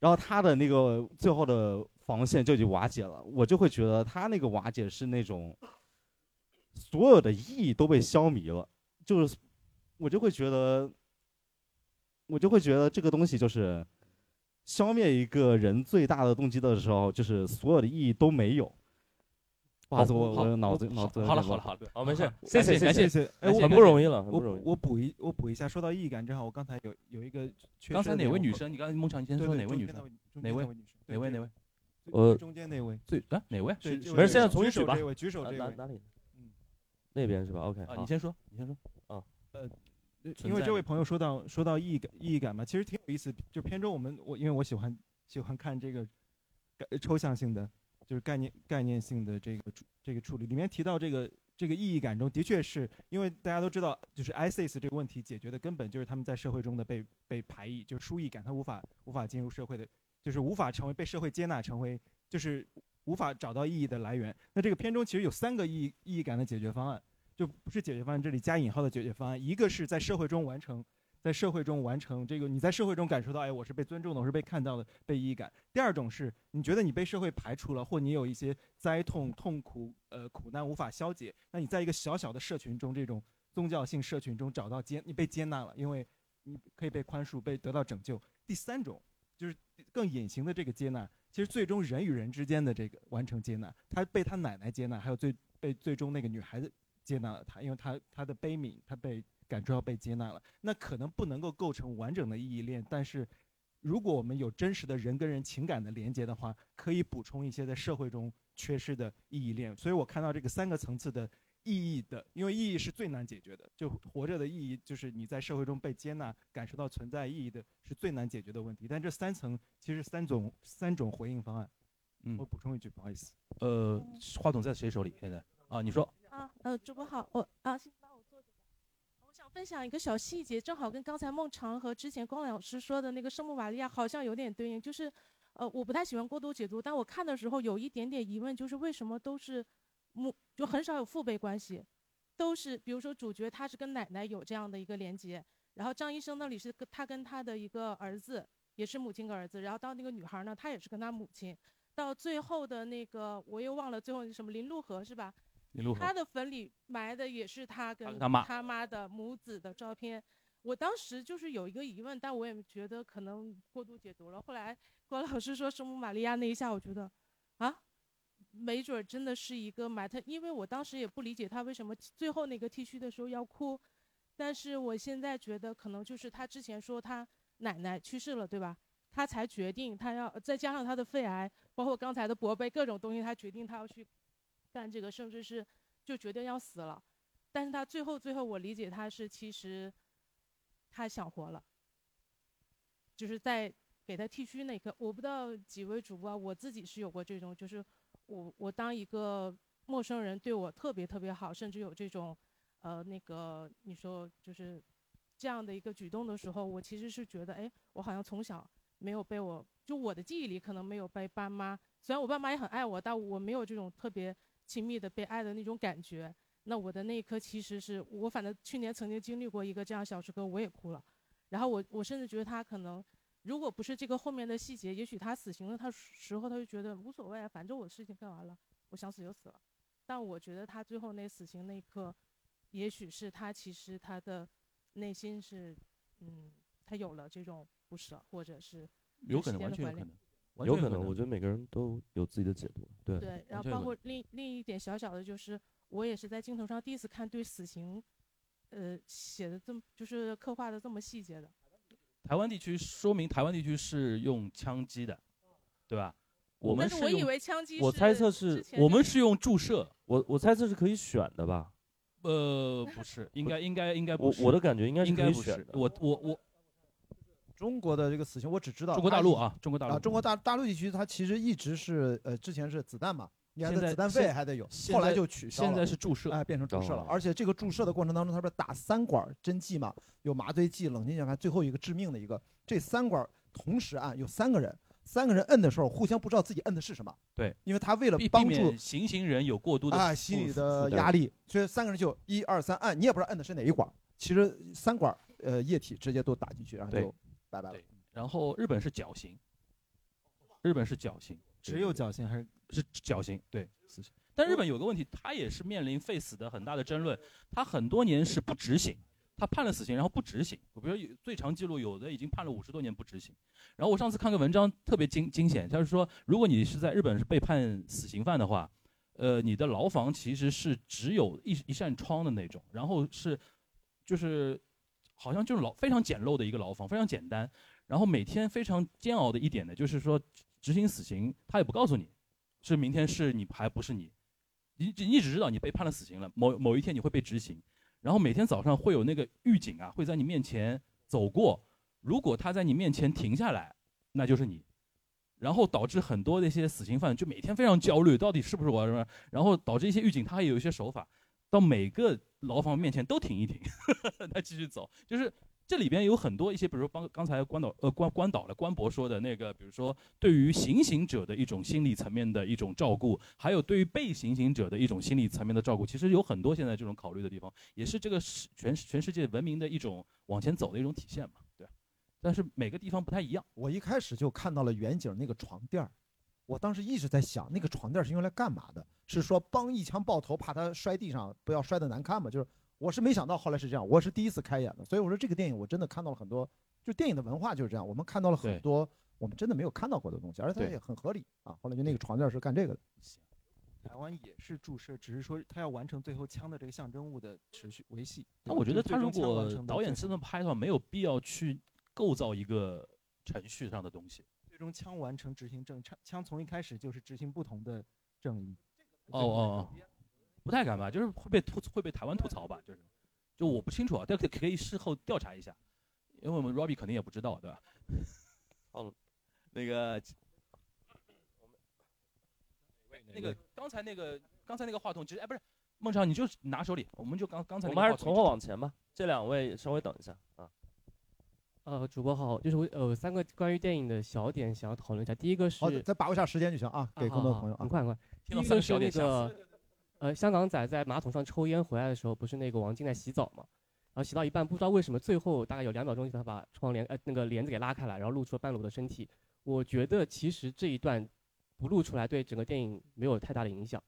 然后他的那个最后的防线就已经瓦解了，我就会觉得他那个瓦解是那种所有的意义都被消弭了，就是我就会觉得，我就会觉得这个东西就是消灭一个人最大的动机的时候，就是所有的意义都没有。不好意思，我我脑子脑子有好了好了好了，好，没事，谢谢谢谢谢。哎，很不容易了，很不容我易。我补一我补一下，说到意义感，正好我刚才有有一个刚才哪位女生？你刚才孟强，你先说哪位女生哪位哪位哪位？呃中间那位。最啊哪位？对，没事现在重新举吧举手这位，举手这位。哪里？嗯，那边是吧？OK，啊，你先说，你先说。啊。呃因为这位朋友说到说到意义感意义感嘛，其实挺有意思。就片中我们我因为我喜欢喜欢看这个感抽象性的就是概念概念性的这个这个处理。里面提到这个这个意义感中，的确是因为大家都知道，就是 ISIS 这个问题解决的根本就是他们在社会中的被被排异，就是疏异感，他无法无法进入社会的，就是无法成为被社会接纳，成为就是无法找到意义的来源。那这个片中其实有三个意义意义感的解决方案，就不是解决方案，这里加引号的解决方案，一个是在社会中完成。在社会中完成这个，你在社会中感受到，哎，我是被尊重的，我是被看到的，被意义感。第二种是你觉得你被社会排除了，或你有一些灾痛、痛苦、呃苦难无法消解，那你在一个小小的社群中，这种宗教性社群中找到接，你被接纳了，因为你可以被宽恕，被得到拯救。第三种就是更隐形的这个接纳，其实最终人与人之间的这个完成接纳，他被他奶奶接纳，还有最被最终那个女孩子接纳了他，因为他他的悲悯，他被。感受到被接纳了，那可能不能够构成完整的意义链，但是，如果我们有真实的人跟人情感的连接的话，可以补充一些在社会中缺失的意义链。所以我看到这个三个层次的意义的，因为意义是最难解决的，就活着的意义就是你在社会中被接纳，感受到存在意义的是最难解决的问题。但这三层其实三种三种回应方案。嗯，我补充一句，不好意思。呃，话筒在谁手里？现在啊，你说。啊，呃，主播好，我啊。分享一个小细节，正好跟刚才孟尝和之前光老师说的那个圣母玛利亚好像有点对应。就是，呃，我不太喜欢过度解读，但我看的时候有一点点疑问，就是为什么都是母，就很少有父辈关系，都是比如说主角他是跟奶奶有这样的一个连接，然后张医生那里是跟他跟他的一个儿子，也是母亲跟儿子，然后到那个女孩呢，她也是跟她母亲，到最后的那个我又忘了最后什么林陆河是吧？他的坟里埋的也是他跟他妈的母子的照片。我当时就是有一个疑问，但我也觉得可能过度解读了。后来郭老师说圣母玛利亚那一下，我觉得，啊，没准真的是一个埋他，因为我当时也不理解他为什么最后那个剃须的时候要哭。但是我现在觉得可能就是他之前说他奶奶去世了，对吧？他才决定他要再加上他的肺癌，包括刚才的驼背各种东西，他决定他要去。干这个，甚至是就决定要死了，但是他最后最后，我理解他是其实他想活了，就是在给他剃须那一刻，我不知道几位主播，我自己是有过这种，就是我我当一个陌生人对我特别特别好，甚至有这种呃那个你说就是这样的一个举动的时候，我其实是觉得，哎，我好像从小没有被我就我的记忆里可能没有被爸妈，虽然我爸妈也很爱我，但我没有这种特别。亲密的被爱的那种感觉，那我的那一刻其实是我反正去年曾经经历过一个这样小时刻，我也哭了。然后我我甚至觉得他可能，如果不是这个后面的细节，也许他死刑的他时候他就觉得无所谓，反正我事情干完了，我想死就死了。但我觉得他最后那死刑那一刻，也许是他其实他的内心是，嗯，他有了这种不舍，或者是有可能完全有可能。有可能，我觉得每个人都有自己的解读。对对，然后包括另另一点小小的，就是我也是在镜头上第一次看对死刑，呃，写的这么就是刻画的这么细节的。台湾地区说明台湾地区是用枪击的，对吧？我们是我以为枪击，我猜测是我们是用注射，我我猜测是可以选的吧？呃，不是，应该应该应该不是。我我的感觉应该应该选的。我我我。中国的这个死刑，我只知道中国大陆啊，中国大陆啊，中国大大陆地区，它其实一直是呃，之前是子弹嘛，你还得子弹费还得有，后来就取消了，现在是注射，哎，变成注射了。而且这个注射的过程当中，它不是打三管针剂嘛，有麻醉剂、冷静剂，还最后一个致命的一个，这三管同时按，有三个人，三个人摁的时候互相不知道自己摁的是什么，对，因为他为了帮助行刑人有过度的啊心理的压力，所以三个人就一二三按，你也不知道摁的是哪一管，其实三管呃液体直接都打进去，然后就拜拜了。然后日本是绞刑，日本是绞刑，只有绞刑还是是绞刑？对，死刑。但日本有个问题，他也是面临废死的很大的争论，他很多年是不执行，他判了死刑然后不执行。比如有最长记录有的已经判了五十多年不执行。然后我上次看个文章特别惊惊险，他是说如果你是在日本是被判死刑犯的话，呃，你的牢房其实是只有一一扇窗的那种，然后是就是好像就是牢非常简陋的一个牢房，非常简单。然后每天非常煎熬的一点呢，就是说执行死刑，他也不告诉你，是明天是你还不是你，你你只知道你被判了死刑了，某某一天你会被执行，然后每天早上会有那个狱警啊会在你面前走过，如果他在你面前停下来，那就是你，然后导致很多那些死刑犯就每天非常焦虑，到底是不是我什么？然后导致一些狱警他也有一些手法，到每个牢房面前都停一停，他继续走，就是。这里边有很多一些，比如说帮刚才关导呃关关导的关博说的那个，比如说对于行刑者的一种心理层面的一种照顾，还有对于被行刑者的一种心理层面的照顾，其实有很多现在这种考虑的地方，也是这个世全全世界文明的一种往前走的一种体现嘛，对。但是每个地方不太一样。我一开始就看到了远景那个床垫儿，我当时一直在想，那个床垫是用来干嘛的？是说帮一枪爆头，怕他摔地上不要摔得难看嘛？就是。我是没想到后来是这样，我是第一次开眼的，所以我说这个电影我真的看到了很多，就电影的文化就是这样，我们看到了很多我们真的没有看到过的东西，而且它也很合理啊。后来就那个床垫是干这个的。台湾也是注射，只是说他要完成最后枪的这个象征物的持续维系。那我觉得他如果导演这么拍的话，没有必要去构造一个程序上的东西。最终枪完成执行正枪，枪从一开始就是执行不同的正义。哦哦哦。不太敢吧，就是会被吐，会被台湾吐槽吧，就是，就我不清楚啊，但可可以事后调查一下，因为我们 Robbie 肯定也不知道，对吧？哦，那个，那个刚才那个刚才那个话筒，其实哎不是，孟超你就拿手里，我们就刚刚才。我们还是从后往前吧，这两位稍微等一下啊。呃，主播好，就是我呃三个关于电影的小点想要讨论一下，第一个是，再把握一下时间就行啊，给更多朋友啊，很快很快。第一个是那个。呃，香港仔在马桶上抽烟回来的时候，不是那个王晶在洗澡嘛？然后洗到一半，不知道为什么最后大概有两秒钟，他把窗帘呃那个帘子给拉开来，然后露出了半裸的身体。我觉得其实这一段不露出来，对整个电影没有太大的影响。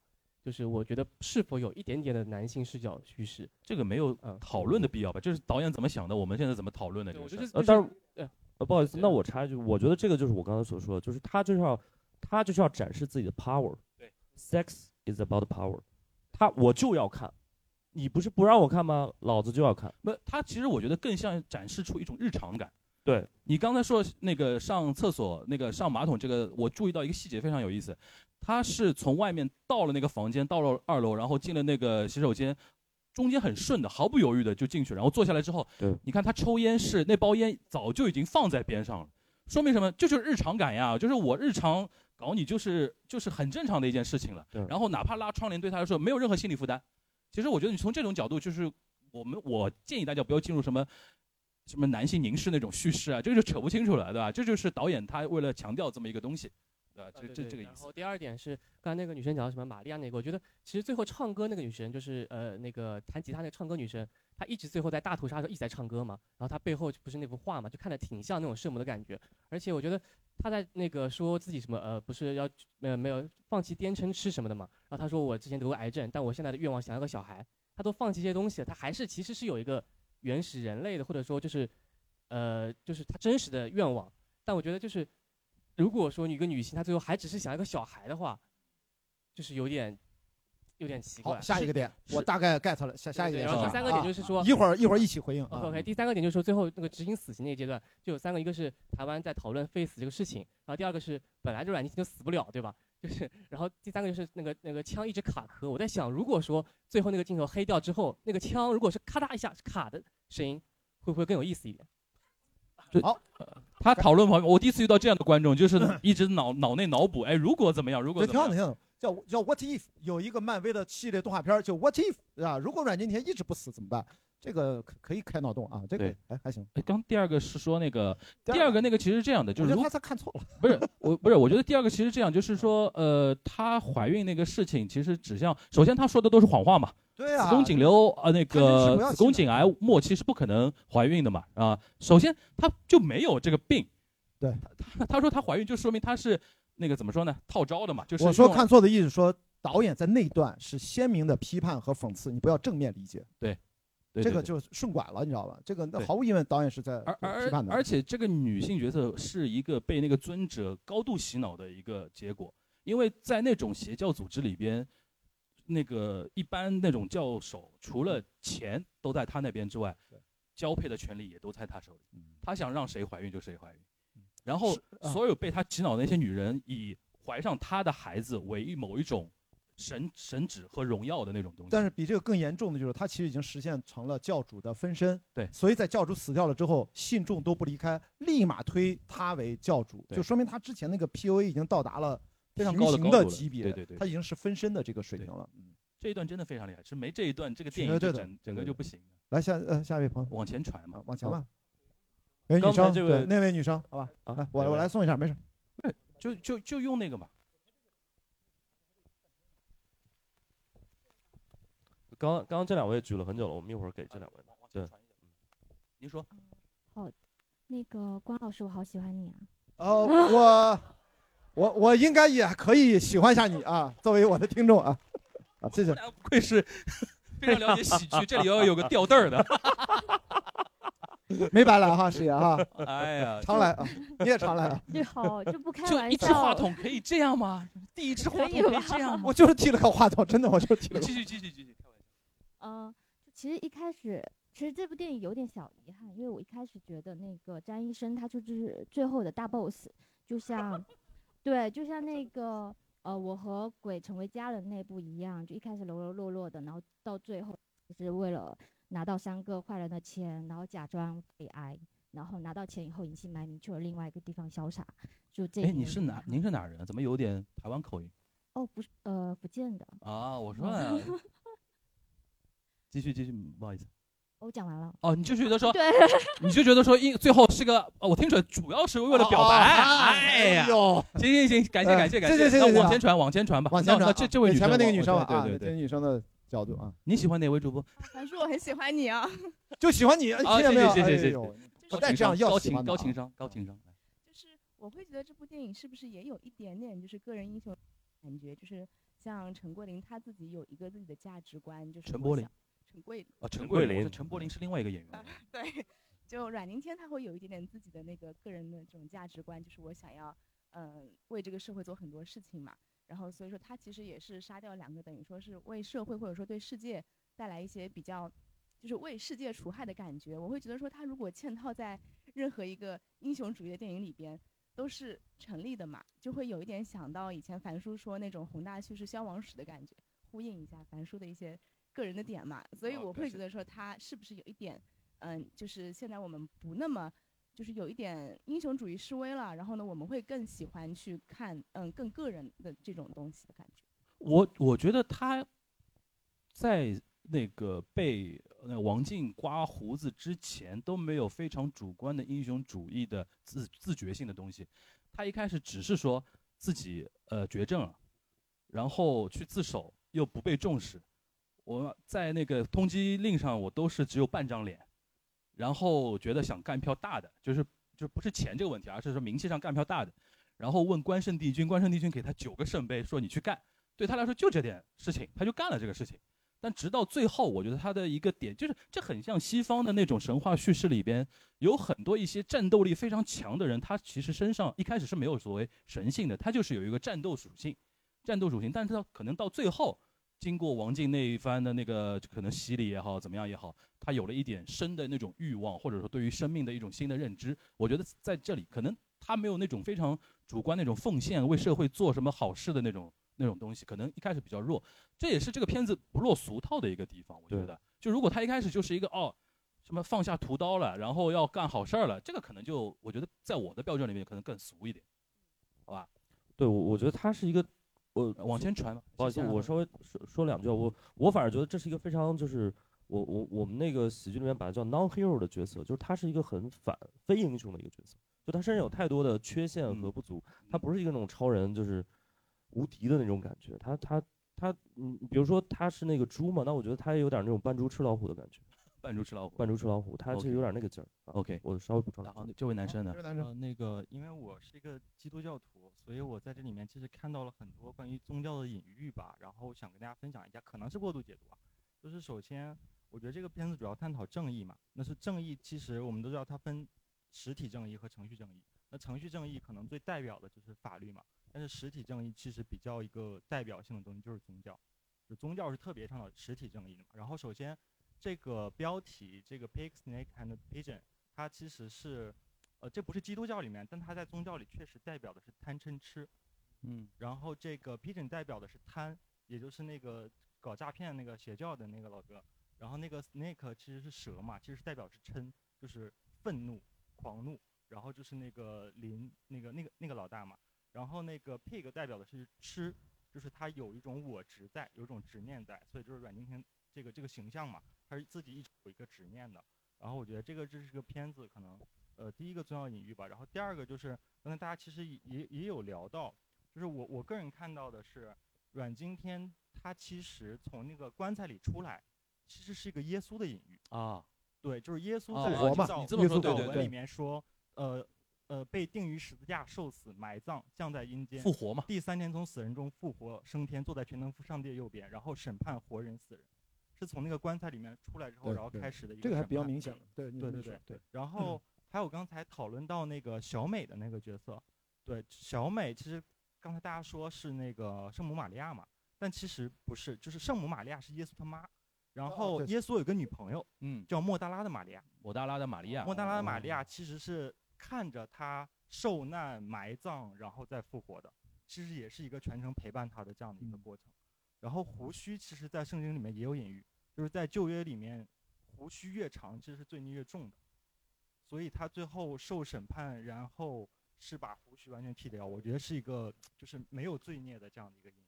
就是我觉得是否有一点点的男性视角叙事，这个没有讨论的必要吧？就是导演怎么想的，我们现在怎么讨论的？我觉得，但是呃不好意思，那我插一句，我觉得这个就是我刚才所说的，就是他就是要他就是要展示自己的 power。对，sex is about power。他我就要看，你不是不让我看吗？老子就要看。不，他其实我觉得更像展示出一种日常感。对你刚才说那个上厕所、那个上马桶，这个我注意到一个细节非常有意思。他是从外面到了那个房间，到了二楼，然后进了那个洗手间，中间很顺的，毫不犹豫的就进去，然后坐下来之后，对，你看他抽烟是那包烟早就已经放在边上了，说明什么？这就是日常感呀，就是我日常。搞你就是就是很正常的一件事情了，然后哪怕拉窗帘对他来说没有任何心理负担。其实我觉得你从这种角度，就是我们我建议大家不要进入什么什么男性凝视那种叙事啊，这个就扯不清楚了，对吧？这就是导演他为了强调这么一个东西，对吧？这这这个意思。然后第二点是刚才那个女生讲到什么玛利亚那个，我觉得其实最后唱歌那个女生就是呃那个弹吉他那个唱歌女生。她一直最后在大屠杀的时候一直在唱歌嘛，然后她背后不是那幅画嘛，就看着挺像那种圣母的感觉。而且我觉得她在那个说自己什么呃不是要呃没有放弃颠琛吃什么的嘛，然后她说我之前得过癌症，但我现在的愿望想要个小孩。她都放弃一些东西了，他还是其实是有一个原始人类的或者说就是呃就是她真实的愿望。但我觉得就是如果说一个女性她最后还只是想要个小孩的话，就是有点。有点奇怪。好，下一个点，我大概 get 了。下下一个点。然后第三个点就是说，一会儿一会儿一起回应。OK，第三个点就是说，最后那个执行死刑那个阶段，就有三个，一个是台湾在讨论废死这个事情，然后第二个是本来这软禁就死不了，对吧？就是，然后第三个就是那个那个枪一直卡壳。我在想，如果说最后那个镜头黑掉之后，那个枪如果是咔嗒一下卡的声音，会不会更有意思一点？好，他讨论方面，我第一次遇到这样的观众，就是一直脑脑内脑补，哎，如果怎么样？如果怎么样？叫叫 What if 有一个漫威的系列动画片叫 What if 啊？如果阮经天一直不死怎么办？这个可可以开脑洞啊，这个哎还行。刚第二个是说那个第二个那个其实是这样的，就是他他看错了，不是我不是我觉得第二个其实这样，就是说呃她怀孕那个事情其实指向首先她说的都是谎话嘛，对啊，子宫颈瘤呃那个子宫颈癌末期是不可能怀孕的嘛啊，首先她就没有这个病，对，她她说她怀孕就说明她是。那个怎么说呢？套招的嘛，就是我说看错的意思，说导演在那段是鲜明的批判和讽刺，你不要正面理解。对，这个就顺拐了，你知道吧？这个那毫无疑问，导演是在批判的。而且这个女性角色是一个被那个尊者高度洗脑的一个结果，因为在那种邪教组织里边，那个一般那种教首除了钱都在他那边之外，交配的权利也都在他手里，他想让谁怀孕就谁怀孕。然后，所有被他洗脑的那些女人，以怀上他的孩子为某一种神神旨和荣耀的那种东西。但是比这个更严重的就是，他其实已经实现成了教主的分身。对，所以在教主死掉了之后，信众都不离开，立马推他为教主，就说明他之前那个 PUA 已经到达了非常高的高度了级别，对对对他已经是分身的这个水平了。嗯，这一段真的非常厉害，是没这一段，这个电影就整整个就不行。来下呃下一位朋友，往前传嘛，往前吧。哎，女生，那位女生，好吧，来我我来送一下，没事。对，就就就用那个吧。刚刚刚这两位举了很久了，我们一会儿给这两位。对，您说。好，那个关老师，我好喜欢你啊。哦，我我我应该也可以喜欢一下你啊，作为我的听众啊，啊，谢谢。不愧是非常了解喜剧，这里要有个吊凳儿的。没白来哈，师爷哈。哎呀，常来啊，你也常来啊。这好，这不开就玩笑。一支话筒可以这样吗？第一支话筒可以这样吗？我就是提了个话筒，真的，我就是提了个。继续继续继续。嗯、其实一开始，其实这部电影有点小遗憾，因为我一开始觉得那个詹医生他就是最后的大 boss，就像，对，就像那个呃，我和鬼成为家人那部一样，就一开始柔柔弱弱的，然后到最后就是为了拿到三个坏人的钱，然后假装被爱，然后拿到钱以后隐姓埋名去了另外一个地方潇洒，就这。哎，你是哪？您是哪人？怎么有点台湾口音？哦，不是，呃，福建的。啊，我说呀。继续继续，不好意思。我讲完了。哦，你就觉得说，对，你就觉得说，因最后是个，哦，我听出来，主要是为了表白。哎呀，行行行，感谢感谢感谢，谢谢那往前传往前传吧，往前传。这这位前面那个女生啊，啊，对对对，女生的角度啊，你喜欢哪位主播？樊叔，我很喜欢你啊，就喜欢你，啊，听见没有？谢谢谢谢谢谢，不带这样要高情高情商高情商。就是我会觉得这部电影是不是也有一点点就是个人英雄感觉，就是像陈桂林他自己有一个自己的价值观，就是陈柏霖陈桂啊，陈桂林林，陈柏霖是另外一个演员。对，就阮经天他会有一点点自己的那个个人的这种价值观，就是我想要嗯、呃为这个社会做很多事情嘛。然后所以说他其实也是杀掉两个，等于说是为社会或者说对世界带来一些比较，就是为世界除害的感觉。我会觉得说他如果嵌套在任何一个英雄主义的电影里边。都是成立的嘛，就会有一点想到以前樊叔说那种宏大叙事消亡史的感觉，呼应一下樊叔的一些个人的点嘛，所以我会觉得说他是不是有一点，嗯，就是现在我们不那么，就是有一点英雄主义示威了，然后呢，我们会更喜欢去看，嗯，更个人的这种东西的感觉。我我觉得他在那个被那王静刮胡子之前都没有非常主观的英雄主义的自自觉性的东西，他一开始只是说自己呃绝症了，然后去自首又不被重视，我在那个通缉令上我都是只有半张脸，然后觉得想干票大的，就是就不是钱这个问题，而是说名气上干票大的，然后问关圣帝君，关圣帝君给他九个圣杯，说你去干，对他来说就这点事情，他就干了这个事情。但直到最后，我觉得他的一个点就是，这很像西方的那种神话叙事里边，有很多一些战斗力非常强的人，他其实身上一开始是没有所谓神性的，他就是有一个战斗属性，战斗属性。但是他可能到最后，经过王静那一番的那个可能洗礼也好，怎么样也好，他有了一点生的那种欲望，或者说对于生命的一种新的认知。我觉得在这里，可能他没有那种非常主观那种奉献、为社会做什么好事的那种。那种东西可能一开始比较弱，这也是这个片子不落俗套的一个地方。我觉得，就如果他一开始就是一个哦，什么放下屠刀了，然后要干好事儿了，这个可能就我觉得在我的标准里面可能更俗一点，好吧？对，我我觉得他是一个，我往前传吧。不好意思，我稍微说说两句，我我反而觉得这是一个非常就是我我我们那个喜剧里面把它叫 non hero 的角色，就是他是一个很反非英雄的一个角色，就他身上有太多的缺陷和不足，他不是一个那种超人，就是。无敌的那种感觉，他他他，嗯，比如说他是那个猪嘛，那我觉得他也有点那种扮猪吃老虎的感觉，扮猪吃老虎，扮猪吃老虎，他其实有点那个劲儿。OK，我稍微补充。然后这位男生呢？这位男生，那个，因为我是一个基督教徒，所以我在这里面其实看到了很多关于宗教的隐喻吧，然后想跟大家分享一下，可能是过度解读啊。就是首先，我觉得这个片子主要探讨正义嘛，那是正义，其实我们都知道它分实体正义和程序正义。那程序正义可能最代表的就是法律嘛，但是实体正义其实比较一个代表性的东西就是宗教，就宗教是特别倡导实体正义的嘛。然后首先这个标题这个 pig snake and pigeon，它其实是，呃，这不是基督教里面，但它在宗教里确实代表的是贪嗔痴，嗯，然后这个 pigeon 代表的是贪，也就是那个搞诈骗那个邪教的那个老哥。然后那个 snake 其实是蛇嘛，其实是代表是嗔，就是愤怒、狂怒。然后就是那个林那个那个那个老大嘛。然后那个 pig 代表的是吃，就是他有一种我执在，有一种执念在，所以就是阮经天这个这个形象嘛，他是自己一直有一个执念的。然后我觉得这个这是个片子可能呃第一个重要隐喻吧。然后第二个就是刚才大家其实也也有聊到，就是我我个人看到的是阮经天他其实从那个棺材里出来。其实是一个耶稣的隐喻啊，对，就是耶稣在你这么说，对对对，里面说，呃呃，被钉于十字架受死，埋葬，降在阴间，复活嘛，第三天从死人中复活升天，坐在全能父上帝右边，然后审判活人死人，是从那个棺材里面出来之后，然后开始的一个。这个还比较明显，对对对对对。然后还有刚才讨论到那个小美的那个角色，对，小美其实刚才大家说是那个圣母玛利亚嘛，但其实不是，就是圣母玛利亚是耶稣他妈。然后耶稣有个女朋友，嗯，叫莫大拉的玛利亚。莫大拉的玛利亚，莫大拉的玛利亚其实是看着他受难、埋葬，然后再复活的，其实也是一个全程陪伴他的这样的一个过程。然后胡须其实，在圣经里面也有隐喻，就是在旧约里面，胡须越长，其实是罪孽越重的，所以他最后受审判，然后是把胡须完全剃掉。我觉得是一个就是没有罪孽的这样的一个隐喻，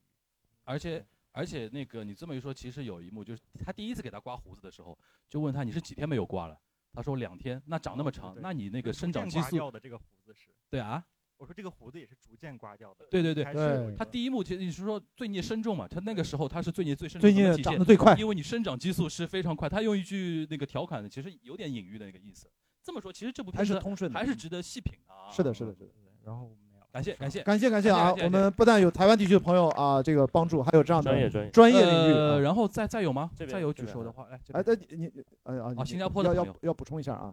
而且。而且那个你这么一说，其实有一幕就是他第一次给他刮胡子的时候，就问他你是几天没有刮了？他说两天。那长那么长，那你那个生长激素？掉的这个胡子是？对啊。我说这个胡子也是逐渐刮掉的。对对对对。他第一幕其实你是说罪孽深重嘛？他那个时候他是罪孽最深重。罪孽长得最快。因为你生长激素是非常快。他用一句那个调侃的，其实有点隐喻的那个意思。这么说，其实这部片子还是值得细品啊。是的，是的，是的。然后。感谢感谢感谢感谢啊！我们不但有台湾地区的朋友啊，这个帮助，还有这样的专业专业专业领域。然后再再有吗？再有举手的话，来，哎，那你呃啊，新加坡的要要要补充一下啊，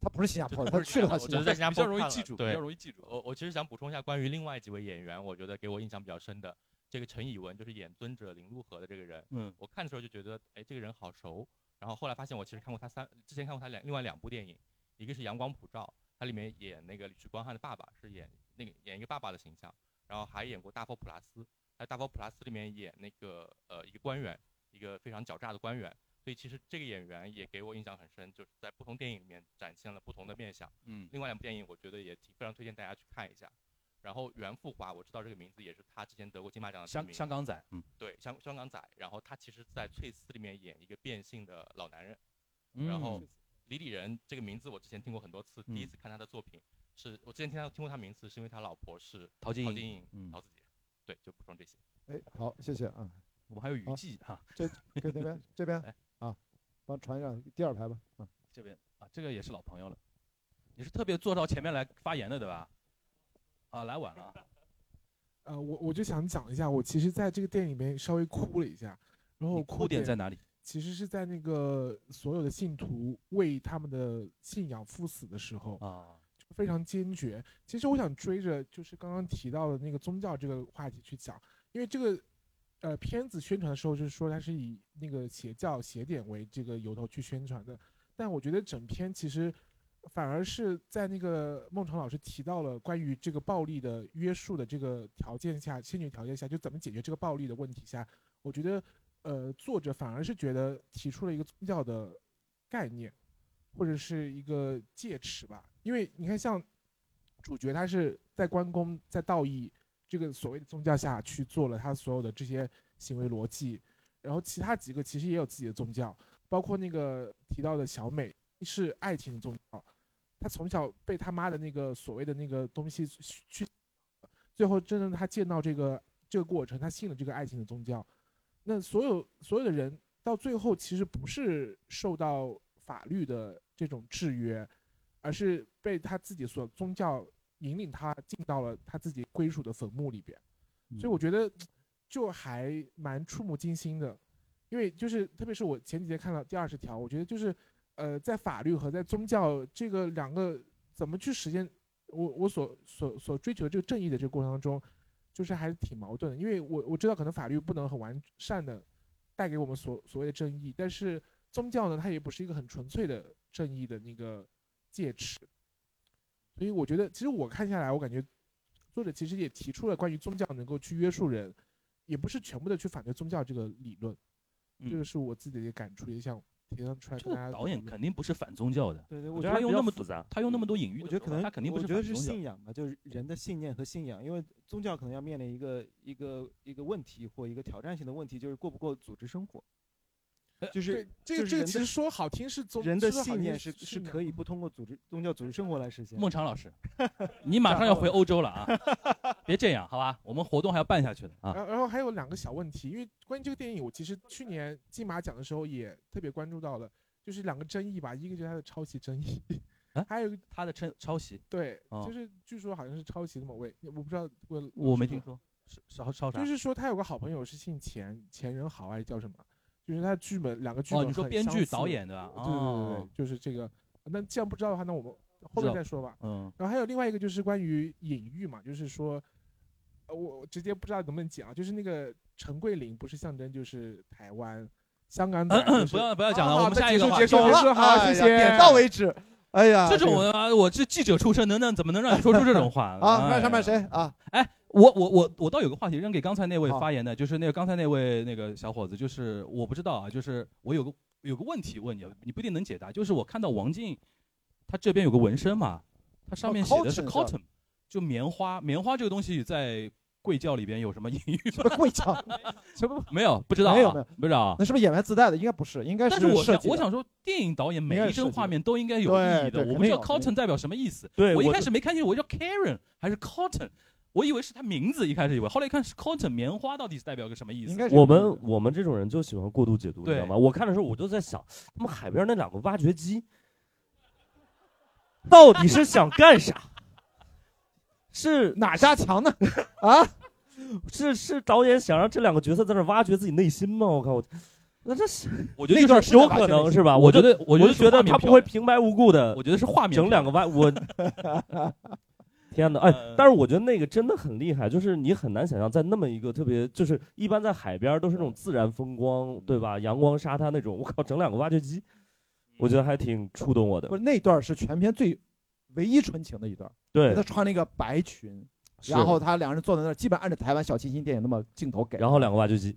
他不是新加坡的，他去了，他新加坡比较容易记住，比较容易记住。我我其实想补充一下关于另外几位演员，我觉得给我印象比较深的，这个陈以文就是演尊者林路河的这个人，嗯，我看的时候就觉得，哎，这个人好熟。然后后来发现我其实看过他三，之前看过他两另外两部电影，一个是《阳光普照》，他里面演那个许光汉的爸爸，是演。那个演一个爸爸的形象，然后还演过《大佛普拉斯》，在《大佛普拉斯》里面演那个呃一个官员，一个非常狡诈的官员。所以其实这个演员也给我印象很深，就是在不同电影里面展现了不同的面相。嗯，另外两部电影我觉得也挺非常推荐大家去看一下。然后袁富华，我知道这个名字也是他之前得过金马奖的香香港仔，嗯，对，香香港仔。然后他其实在《翠丝》里面演一个变性的老男人。嗯，然后李李仁这个名字我之前听过很多次，第一次看他的作品。是我之前听他听过他名字，是因为他老婆是陶晶莹，陶子姐，对，就补充这些。哎，好，谢谢啊。我们还有雨季哈，这这边这边 啊，帮传一下第二排吧。啊，这边啊，这个也是老朋友了。你是特别坐到前面来发言的对吧？啊，来晚了。呃，我我就想讲一下，我其实在这个电影里面稍微哭了一下，然后哭点在哪里？其实是在那个所有的信徒为他们的信仰赴死的时候啊。非常坚决。其实我想追着就是刚刚提到的那个宗教这个话题去讲，因为这个，呃，片子宣传的时候就是说它是以那个邪教邪典为这个由头去宣传的。但我觉得整篇其实反而是在那个孟尝老师提到了关于这个暴力的约束的这个条件下，先决条件下，就怎么解决这个暴力的问题下，我觉得，呃，作者反而是觉得提出了一个宗教的概念，或者是一个戒尺吧。因为你看，像主角他是在关公在道义这个所谓的宗教下去做了他所有的这些行为逻辑，然后其他几个其实也有自己的宗教，包括那个提到的小美是爱情宗教，她从小被他妈的那个所谓的那个东西去，最后真正他见到这个这个过程，他信了这个爱情的宗教，那所有所有的人到最后其实不是受到法律的这种制约。而是被他自己所宗教引领他进到了他自己归属的坟墓里边，所以我觉得就还蛮触目惊心的，因为就是特别是我前几天看到第二十条，我觉得就是呃在法律和在宗教这个两个怎么去实现我我所所所追求的这个正义的这个过程当中，就是还是挺矛盾的，因为我我知道可能法律不能很完善的带给我们所所谓的正义，但是宗教呢它也不是一个很纯粹的正义的那个。戒尺，所以我觉得，其实我看下来，我感觉作者其实也提出了关于宗教能够去约束人，也不是全部的去反对宗教这个理论，嗯这个是我自己的一个感触，也想提上出来导演肯定不是反宗教的，对对，我我觉得他用那么复杂他用那么多隐喻我觉得可能他肯定不是我觉得是信仰吧，就是人的信念和信仰，因为宗教可能要面临一个一个一个问题或一个挑战性的问题，就是过不过组织生活。就是这个这个其实说好听是宗人的信念是是可以不通过组织宗教组织生活来实现。孟尝老师，你马上要回欧洲了啊！别这样，好吧？我们活动还要办下去的啊。然后然后还有两个小问题，因为关于这个电影，我其实去年金马奖的时候也特别关注到了，就是两个争议吧，一个就是它的抄袭争议，还有一个他的抄抄袭，对，哦就是据说好像是抄袭的某位，我不知道我我没听说，是抄抄啥？就是说他有个好朋友是姓钱，钱仁豪还是叫什么？就是他剧本两个剧本哦你说编剧导演对吧对对对对哦，就是这个。那既然不知道的话，那我们后面再说吧。嗯。然后还有另外一个就是关于隐喻嘛，就是说，呃我我直接不知道能不能讲啊，就是那个陈桂林不是象征就是台湾、香港仔就是 不要不要讲了，好我们下一个话结束结束结束，好，谢谢，点到为止。哎呀，这种个啊，我是记者出身，能能怎么能让你说出这种话啊？哎看上面谁啊？哎，我我我我倒有个话题扔给刚才那位发言的，就是那个刚才那位那个小伙子，就是我不知道啊，就是我有个有个问题问你，你不一定能解答，就是我看到王静，他这边有个纹身嘛，他上面写的是哦 cotton 就棉花，棉花这个东西在贵教里边有什么 隐喻吗？贵教 什么没有，不知道啊，没有没有不知道啊。那是不是演员自带的？应该不是，应该但是我想我想说，电影导演每一帧画面都应该有意义的。我不知道 cotton 代表什么意思。我一开始没看清楚，我叫 Karen 还是 cotton，我以为是他名字，一开始以为，后来一看是 cotton 棉花，到底是代表个什么意思？我们我们这种人就喜欢过度解读，你知道吗？我看的时候我就在想，他们海边那两个挖掘机，到底是想干啥？是哪家强呢？啊？是是导演想让这两个角色在那挖掘自己内心吗？我靠，我那这是我觉得那就是段有可能是吧？我觉得我觉得就觉得他不会平白无故的，我觉得是画面整两个挖我。天哪！哎，呃但是我觉得那个真的很厉害，就是你很难想象，在那么一个特别，就是一般在海边都是那种自然风光，对吧？阳光沙滩那种，我靠，整两个挖掘机，我觉得还挺触动我的不。是那段是全片最唯一纯情的一段。对他穿了一个白裙，然后他两人坐在那儿，基本按照台湾小清新电影那么镜头给。然后两个挖掘机，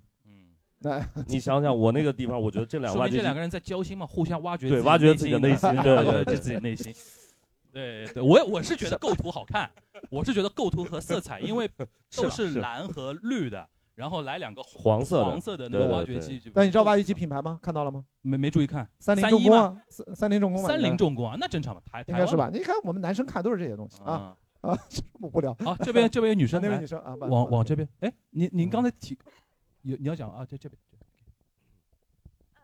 那 你想想我那个地方，我觉得这两个 说明这两个人在交心嘛，互相挖掘对挖掘自己的内心，对 挖掘对对自己的内心。对对，我我是觉得构图好看，我是觉得构图和色彩，因为都是是蓝和绿的，然后来两个黄色的黄色的那个挖掘机。但你知道挖掘机品牌吗？看到了吗？没没注意看。三菱重工啊，三三菱重工吧，三菱重工啊，那正常嘛，台应该是吧？你看我们男生看都是这些东西啊啊，这么无聊。好，这边这边有女生，那位女生啊，往往这边。哎，您您刚才提，有你要讲啊，这这边。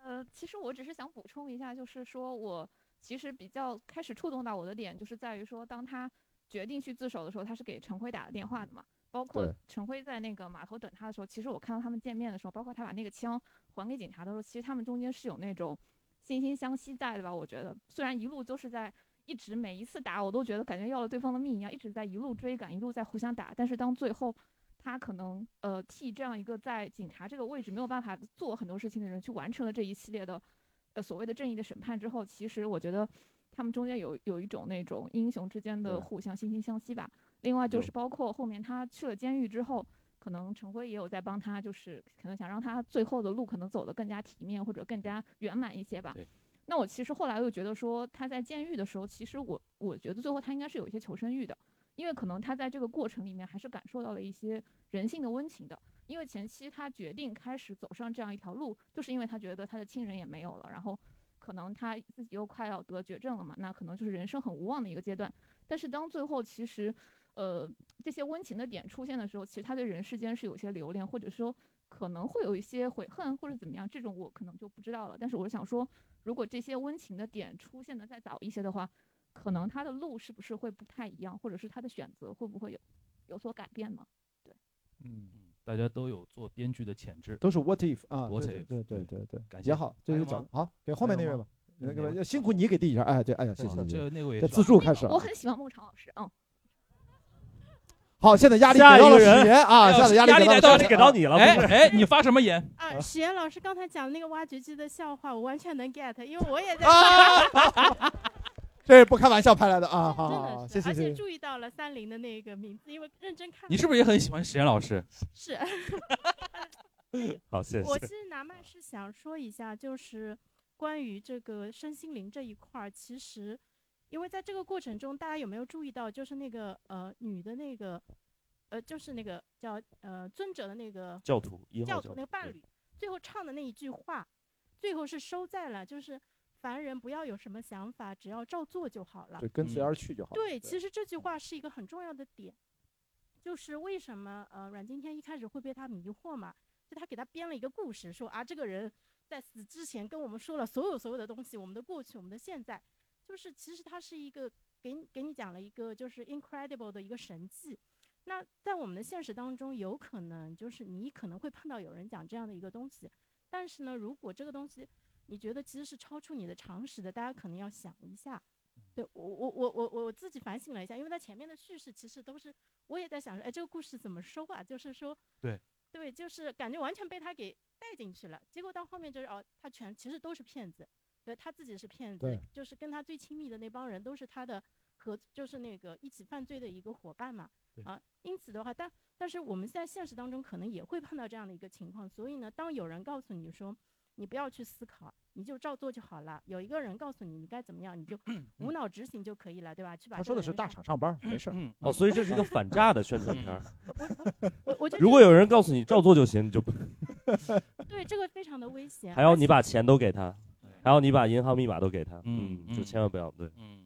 呃，其实我只是想补充一下，就是说我其实比较开始触动到我的点，就是在于说，当他决定去自首的时候，他是给陈辉打了电话的嘛。包括陈辉在那个码头等他的时候，其实我看到他们见面的时候，包括他把那个枪还给警察的时候，其实他们中间是有那种惺惺相惜在的吧？我觉得，虽然一路都是在一直每一次打，我都觉得感觉要了对方的命一样，一直在一路追赶，一路在互相打，但是当最后。他可能呃替这样一个在警察这个位置没有办法做很多事情的人去完成了这一系列的呃所谓的正义的审判之后，其实我觉得他们中间有有一种那种英雄之间的互相惺惺相惜吧。另外就是包括后面他去了监狱之后，可能陈辉也有在帮他，就是可能想让他最后的路可能走得更加体面或者更加圆满一些吧。那我其实后来又觉得说他在监狱的时候，其实我我觉得最后他应该是有一些求生欲的。因为可能他在这个过程里面还是感受到了一些人性的温情的。因为前期他决定开始走上这样一条路，就是因为他觉得他的亲人也没有了，然后可能他自己又快要得绝症了嘛，那可能就是人生很无望的一个阶段。但是当最后其实，呃，这些温情的点出现的时候，其实他对人世间是有些留恋，或者说可能会有一些悔恨或者怎么样，这种我可能就不知道了。但是我想说，如果这些温情的点出现的再早一些的话，可能他的路是不是会不太一样，或者是他的选择会不会有有所改变呢？对，嗯，大家都有做编剧的潜质，都是 what if 啊，what 对 if，对对对对，感谢也好，这还有吗个讲好，给后面那位吧。那个辛苦你给递一下，哎，对，哎呀，谢谢。这那位这自助开始了。我很喜欢孟尝老师，嗯。好，现在压力给到了人史岩啊，现在压力给到了史岩给到你了哎哎你发什么言？啊，史岩老师刚才讲的那个挖掘机的笑话，我完全能 get，因为我也在。这是不开玩笑拍来的啊！好真好好，的是，而且谢谢谢谢。注意到了三菱的那个名字，因为认真看。你是不是也很喜欢史岩老师？是。好，谢谢。我其实拿麦是想说一下，就是关于这个身心灵这一块儿，其实，因为在这个过程中，大家有没有注意到，就是那个呃女的那个，呃，就是那个叫呃尊者的那个教徒教徒那个伴侣，最后唱的那一句话，最后是收在了就是凡人不要有什么想法，只要照做就好了。对，跟随而去就好了。对，其实这句话是一个很重要的点，就是为什么呃阮经天一开始会被他迷惑嘛？就他给他编了一个故事，说啊这个人在死之前跟我们说了所有所有的东西，我们的过去，我们的现在，就是其实他是一个给你给你讲了一个就是 incredible 的一个神迹。那在我们的现实当中，有可能就是你可能会碰到有人讲这样的一个东西，但是呢，如果这个东西你觉得其实是超出你的常识的，大家可能要想一下。对我我我我我自己反省了一下，因为他前面的叙事其实都是我也在想说，哎，这个故事怎么收啊？就是说，对对，就是感觉完全被他给带进去了。结果到后面就是哦，他全其实都是骗子，对他自己是骗子，就是跟他最亲密的那帮人都是他的合，就是那个一起犯罪的一个伙伴嘛。啊，因此的话，但但是我们在现实当中可能也会碰到这样的一个情况，所以呢，当有人告诉你说你不要去思考，你就照做就好了，有一个人告诉你你该怎么样，你就无脑执行就可以了，对吧？去把他说的是大厂上班，没事儿。哦，所以这是一个反诈的宣传片儿。我我就如果有人告诉你照做就行，你就不，对这个非常的危险，还要你把钱都给他，还要你把银行密码都给他，嗯嗯，就千万不要对。所以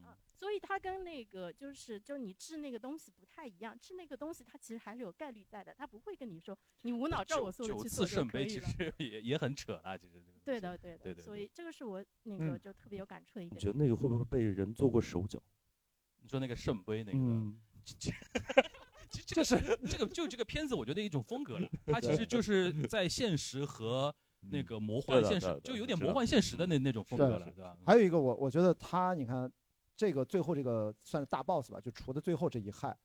它跟那个就是就是你治那个东西不太一样，治那个东西它其实还是有概率在的，它不会跟你说你无脑照我说的九次去做就圣杯其可以了。实也也很扯啊，其实这个对的对的，对对所以这个是我那个嗯就特别有感触的一个点。你觉得那个会不会被人做过手脚？你说那个圣杯那个，嗯其实这个是这个就这个片子，我觉得一种风格了。它其实就是在现实和那个魔幻现实就有点魔幻现实的那那种风格了，对吧？还有一个我我觉得他，你看这个最后这个算是大 boss 吧，就除的最后这一害，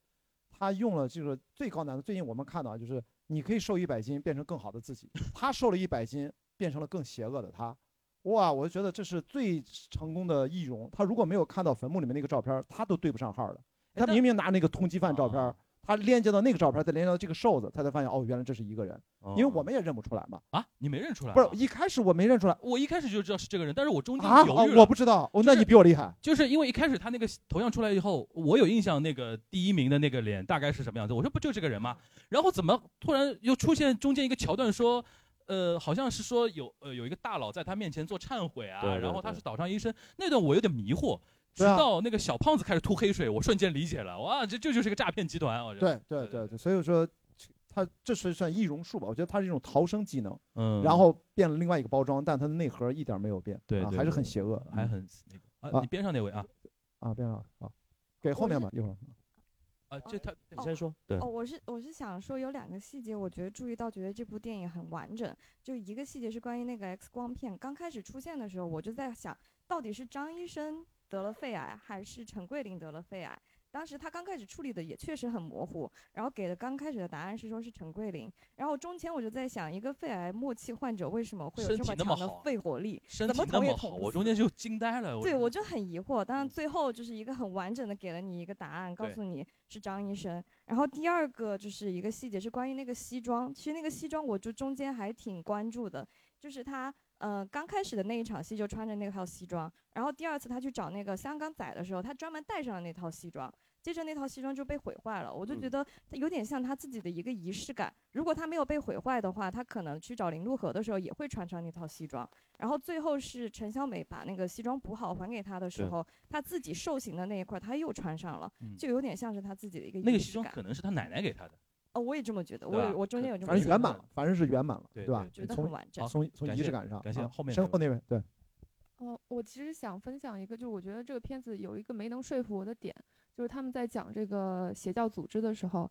他用了这个最高难度。最近我们看到啊就是你可以瘦一百斤变成更好的自己，他瘦了一百斤变成了更邪恶的他。哇，我就觉得这是最成功的易容。他如果没有看到坟墓里面那个照片，他都对不上号的。他明明拿那个通缉犯照片，他链接到那个照片，再连接到这个瘦子，他才发现哦，原来这是一个人。因为我们也认不出来嘛。啊，你没认出来？不是，一开始我没认出来。我一开始就知道是这个人，但是我中间啊犹豫我不知道哦那你比我厉害。就是因为一开始他那个头像出来以后，我有印象，那个第一名的那个脸大概是什么样子？我说不就这个人吗？然后怎么突然又出现中间一个桥段说？呃，好像是说有呃有一个大佬在他面前做忏悔啊，对对然后他是岛上医生，那段我有点迷惑，直到那个小胖子开始吐黑水，我瞬间理解了，哇，这这就是个诈骗集团，我觉得。对对对对，所以说他这是算易容术吧？我觉得它是一种逃生技能，嗯。然后变了另外一个包装，但它的内核一点没有变，啊，还是对对对很邪恶，还很那个。啊，你边上那位啊？啊边上啊，给后面吧，一会儿。啊，这他你先说，对。哦，我是我是想说有两个细节，我觉得注意到，觉得这部电影很完整。就一个细节是关于那个 X 光片刚开始出现的时候，我就在想，到底是张医生得了肺癌，还是陈桂林得了肺癌？当时他刚开始处理的也确实很模糊，然后给的刚开始的答案是说是陈桂林，然后中间我就在想，一个肺癌末期患者为什么会有这么强的肺活力？身怎么捅也体那么好，捅不死我中间就惊呆了。对，我就很疑惑。但是最后就是一个很完整的给了你一个答案，告诉你是张医生。然后第二个就是一个细节是关于那个西装，其实那个西装我就中间还挺关注的，就是他呃刚开始的那一场戏就穿着那套西装，然后第二次他去找那个香港仔的时候，他专门带上了那套西装。接着那套西装就被毁坏了，我就觉得他有点像他自己的一个仪式感。如果他没有被毁坏的话，他可能去找林陆河的时候也会穿上那套西装。然后最后是陈小美把那个西装补好还给他的时候，他自己受刑的那一块他又穿上了，嗯就有点像是他自己的一个那个西装仪式感。可能是他奶奶给他的。哦，我也这么觉得，我我中间有这么反正圆满了，反正是圆满了，对吧？觉得从很完整好从从仪式感上，感谢啊后面身后那位，对，哦，我其实想分享一个，就是我觉得这个片子有一个没能说服我的点，就是他们在讲这个邪教组织的时候，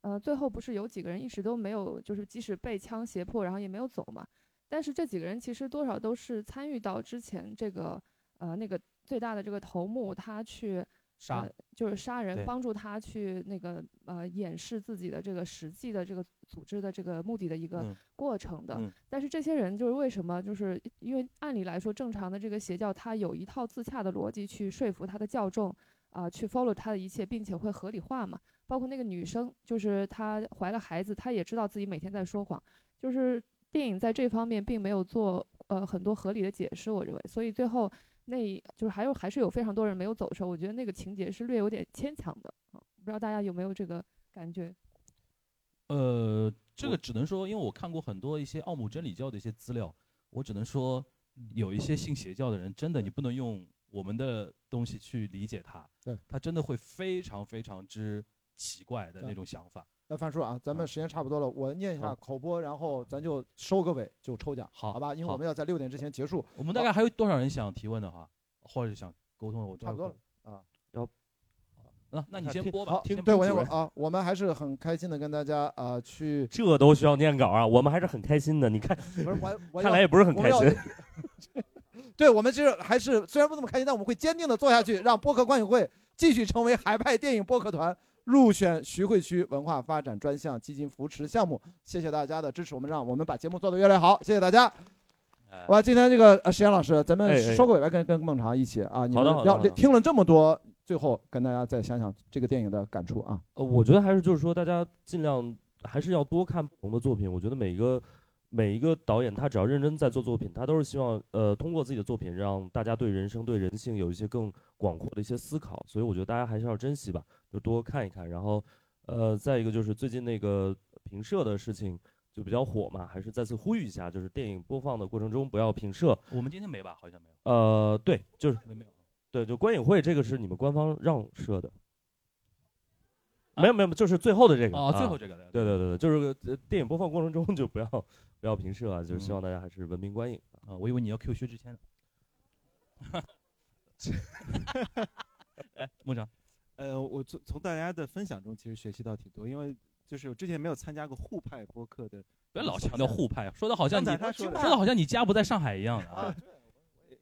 呃，最后不是有几个人一直都没有，就是即使被枪胁迫，然后也没有走嘛。但是这几个人其实多少都是参与到之前这个呃那个最大的这个头目他去杀呃就是杀人，帮助他去那个呃掩饰自己的这个实际的这个组织的这个目的的一个嗯过程的。嗯但是这些人就是为什么？就是因为按理来说，正常的这个邪教，它有一套自洽的逻辑去说服他的教众啊、去 follow 他的一切，并且会合理化嘛。包括那个女生，就是她怀了孩子，她也知道自己每天在说谎，就是电影在这方面并没有做呃很多合理的解释，我认为，所以最后那就是还有还是有非常多人没有走的时候，我觉得那个情节是略有点牵强的啊，不知道大家有没有这个感觉？呃，这个只能说，因为我看过很多一些奥姆真理教的一些资料，我只能说，有一些信邪教的人，真的你不能用我们的东西去理解他，对他真的会非常非常之奇怪的那种想法。那范叔啊，咱们时间差不多了，我念一下口播，然后咱就收个尾，就抽奖，好好吧？因为我们要在六点之前结束。我们大概还有多少人想提问的话，或者是想沟通的？我差不多了啊。要那那你先播吧好，先对我先播啊。我们还是很开心的跟大家啊去。这都需要念稿啊，我们还是很开心的。你看，不是我，我看来也不是很开心。。对我们其实还是虽然不那么开心，但我们会坚定的做下去，让播客观影会继续成为海派电影播客团入选徐汇区文化发展专项基金扶持项目。谢谢大家的支持，我们让我们把节目做得越来越好。谢谢大家。哇，今天这个呃，石岩老师，咱们收个尾吧，跟跟孟尝一起啊，你好们要听了这么多，最后跟大家再想想这个电影的感触啊。呃，我觉得还是就是说，大家尽量还是要多看不同的作品。我觉得每一个每一个导演，他只要认真在做作品，他都是希望呃通过自己的作品让大家对人生、对人性有一些更广阔的一些思考。所以我觉得大家还是要珍惜吧，就多看一看。然后呃，再一个就是最近那个评社的事情就比较火嘛，还是再次呼吁一下，就是电影播放的过程中不要评社。我们今天没吧？好像没有。呃，对，就是没没有。对，就观影会这个是你们官方让设的。没有没有，就是最后的这个哦啊最后这个对对对对，就是呃电影播放过程中就不要不要评社啊，就是希望大家还是文明观影啊。我以为你要 Q 薛之谦呢。哎，孟尝，呃，我从从大家的分享中其实学习到挺多，因为就是我之前没有参加过沪派播客的，不要老强调沪派，说的好像你刚才他说的说的好像你家不在上海一样的啊。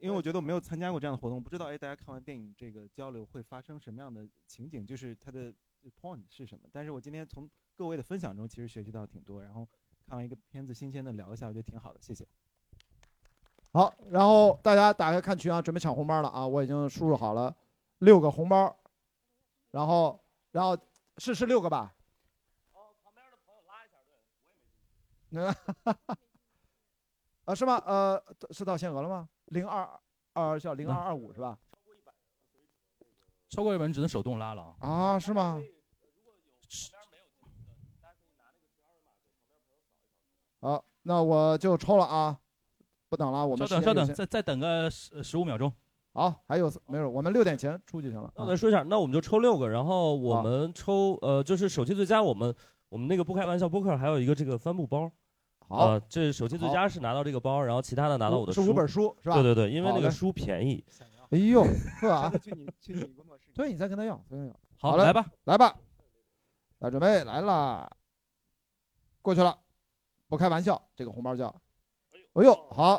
因为我觉得我没有参加过这样的活动，不知道哎，大家看完电影这个交流会发生什么样的情景，就是它的 point 是什么。但是我今天从各位的分享中其实学习到挺多，然后看完一个片子，新鲜的聊一下，我觉得挺好的，谢谢。好，然后大家打开看群啊，准备抢红包了啊！我已经输入好了六个红包，然后然后是是六个吧？嗯，啊是吗？呃，是到限额了吗？零二二叫零二二五是吧？超过一本只能手动拉了啊。啊，是吗？好，那我就抽了啊，不等了，我们稍等稍等，再再等个十十五秒钟。好，还有没有？我们六点前出就行了。那我再说一下，那我们就抽六个，然后我们抽呃，就是手气最佳，我们我们那个不开玩笑播客还有一个这个帆布包。好呃，这手气最佳是拿到这个包，然后其他的拿到我的书是五本书是吧对对对，因为那个书便宜。哎呦，呵啊！去你去你工作室。对，你再跟他要，再跟他要。嘞好来吧，来吧，来准备来啦，过去了，不开玩笑，这个红包叫，哎呦，好，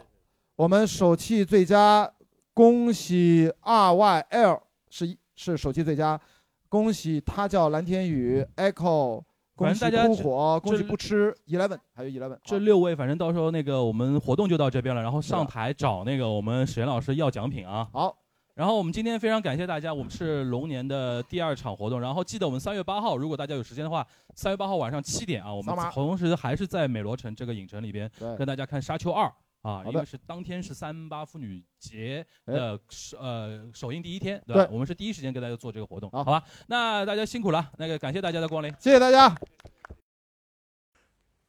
我们手气最佳，恭喜 R Y L 是是手气最佳，恭喜他叫蓝天宇 Echo，恭喜反正大家篝火，恭喜不吃 Eleven，还有 Eleven，这六位，反正到时候那个我们活动就到这边了，然后上台找那个我们史岩老师要奖品啊。好。然后我们今天非常感谢大家，我们是龙年的第二场活动，然后记得我们三月八号，如果大家有时间的话，三月八号晚上七点啊，我们同时还是在美罗城这个影城里边跟大家看《沙丘二》啊，因为是当天是三八妇女节哎的首呃首映第一天，对对吧？我们是第一时间跟大家做这个活动，好吧？那大家辛苦了，那个感谢大家的光临，谢谢大家。